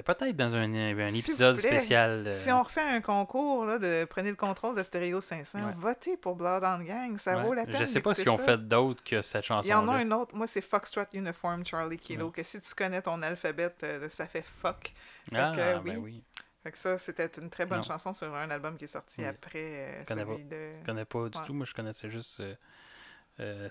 Speaker 1: Peut-être dans un, un épisode spécial. euh,
Speaker 2: Si on refait un concours là, de prenez le contrôle de Stéréo 500,
Speaker 1: Ouais.
Speaker 2: votez pour Bloodhound Gang, ça
Speaker 1: ouais.
Speaker 2: vaut la peine.
Speaker 1: Je sais pas si on fait d'autres que cette chanson.
Speaker 2: Il y en a un autre, moi c'est Foxtrot Uniform Charlie Kilo,
Speaker 1: Ouais.
Speaker 2: que si tu connais ton alphabet, euh, ça fait fuck.
Speaker 1: Ah,
Speaker 2: Fait que,
Speaker 1: ben
Speaker 2: oui.
Speaker 1: oui.
Speaker 2: Fait que ça, c'était une très bonne
Speaker 1: Non.
Speaker 2: chanson sur un album qui est sorti
Speaker 1: Oui.
Speaker 2: après euh,
Speaker 1: Je connais
Speaker 2: celui de...
Speaker 1: Je connais pas du tout. Moi, je connaissais juste euh, euh,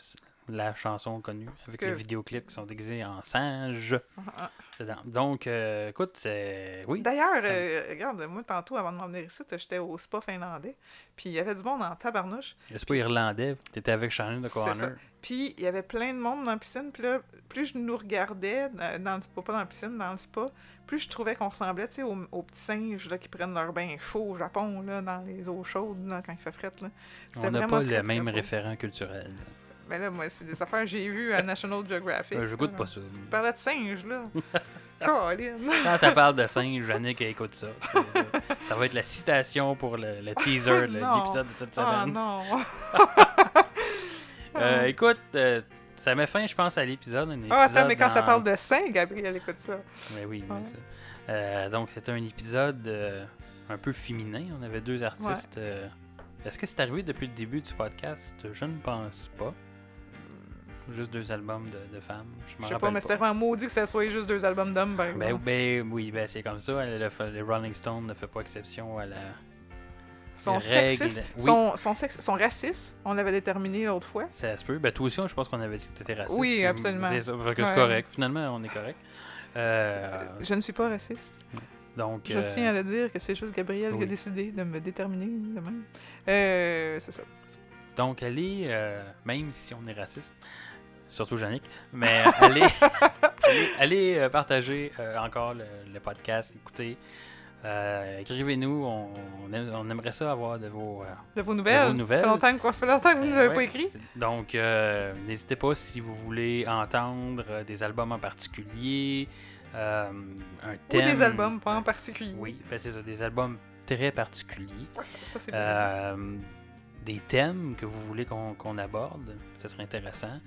Speaker 1: la chanson connue avec
Speaker 2: Que-
Speaker 1: les vidéoclips qui sont déguisés en singe
Speaker 2: Ah,
Speaker 1: dedans. Donc, euh, écoute, c'est. Oui.
Speaker 2: D'ailleurs, euh, regarde, moi tantôt avant de m'en venir ici, j'étais au spa finlandais, puis il y avait du monde en tabarnouche,
Speaker 1: C'est pas irlandais. T'étais avec Shannon de. Corner.
Speaker 2: puis il y avait plein de monde dans la piscine, puis là, plus je nous regardais, dans, le spa, pas dans la piscine, dans le spa, plus je trouvais qu'on ressemblait, tu sais, aux, aux petits singes là, qui prennent leur bain chaud au Japon, là, dans les eaux chaudes, là, quand il fait fret, là.
Speaker 1: On n'a pas
Speaker 2: très,
Speaker 1: le même
Speaker 2: très beau.
Speaker 1: référent culturel.
Speaker 2: Mais là, moi, c'est des affaires que j'ai vues à National Geographic.
Speaker 1: Euh, je goûte
Speaker 2: là.
Speaker 1: pas ça.
Speaker 2: Je parlais de singes, là. *laughs* Colin.
Speaker 1: Quand ça parle de singe, Yannick écoute ça. Ça va être la citation pour le, le teaser l'épisode de cette
Speaker 2: Ah
Speaker 1: semaine.
Speaker 2: non. *laughs*
Speaker 1: Euh, écoute, euh, ça met fin, je pense, à l'épisode.
Speaker 2: Ah, attends, mais quand ça parle de seins, Gabriel écoute ça.
Speaker 1: Mais oui, mais
Speaker 2: Ouais.
Speaker 1: ça- donc c'était un épisode un peu féminin. On avait deux artistes. Est-ce que c'est arrivé depuis le début du podcast? Je ne pense pas. Juste deux albums de, de femmes. Je me
Speaker 2: sais pas, mais vraiment maudit que ça soit juste deux albums d'hommes,
Speaker 1: Ben,
Speaker 2: exemple.
Speaker 1: ben oui, ben c'est comme ça. Le, le- Rolling Stone ne fait pas exception à la. Règles,
Speaker 2: sexistes,
Speaker 1: oui.
Speaker 2: sont, sont, sex- sont racistes, on l'avait déterminé l'autre fois.
Speaker 1: Ça se peut. Ben toi aussi, je pense qu'on avait dit que t'étais raciste.
Speaker 2: Oui, absolument.
Speaker 1: C'est
Speaker 2: Ouais.
Speaker 1: correct. Finalement, on est correct. Euh,
Speaker 2: Je ne suis pas raciste.
Speaker 1: donc.
Speaker 2: Je
Speaker 1: euh,
Speaker 2: tiens à le dire que c'est juste Gabriel qui a décidé de me déterminer de même. Euh, c'est ça.
Speaker 1: Donc, allez, euh, même si on est raciste, surtout Yannick, mais euh, allez, *laughs* allez, allez, euh, partager euh, encore le, le podcast, écoutez, euh, écrivez-nous, on, on aime- on aimerait ça avoir de vos... euh,
Speaker 2: De vos nouvelles.
Speaker 1: vos nouvelles.
Speaker 2: Ça fait longtemps, quoi, fait longtemps que vous ne nous avez
Speaker 1: ouais.
Speaker 2: pas écrit.
Speaker 1: Donc, n'hésitez pas si vous voulez entendre des albums en particulier, un
Speaker 2: Ou
Speaker 1: thème...
Speaker 2: des albums, pas en particulier.
Speaker 1: Oui, ben, c'est ça, des albums très particuliers.
Speaker 2: Ça, c'est
Speaker 1: des thèmes que vous voulez qu'on qu'on aborde, ce serait intéressant.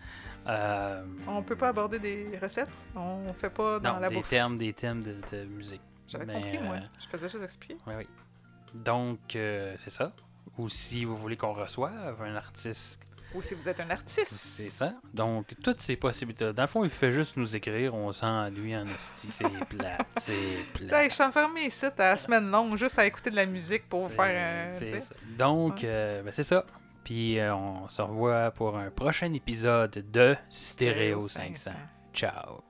Speaker 1: Euh,
Speaker 2: On peut pas aborder des recettes? On fait pas dans
Speaker 1: non,
Speaker 2: la
Speaker 1: des
Speaker 2: bouffe.
Speaker 1: termes, des thèmes de, de musique.
Speaker 2: J'avais compris, moi.
Speaker 1: euh,
Speaker 2: Je faisais juste expliquer.
Speaker 1: Oui, oui. Donc, euh, c'est ça. Ou si vous voulez qu'on reçoive un artiste,
Speaker 2: Ou si vous êtes un artiste.
Speaker 1: c'est ça. Donc, toutes ces possibilités. Dans le fond, il fait juste nous écrire, on sent lui en esti, c'est *laughs* plate, c'est plate.
Speaker 2: Hey, je suis enfermé ici à la semaine longue juste à écouter de la musique pour faire un.
Speaker 1: ça. Donc,
Speaker 2: Ouais.
Speaker 1: euh, ben, c'est ça. Puis, euh, on se revoit pour un prochain épisode de Stéréo 500. Ciao.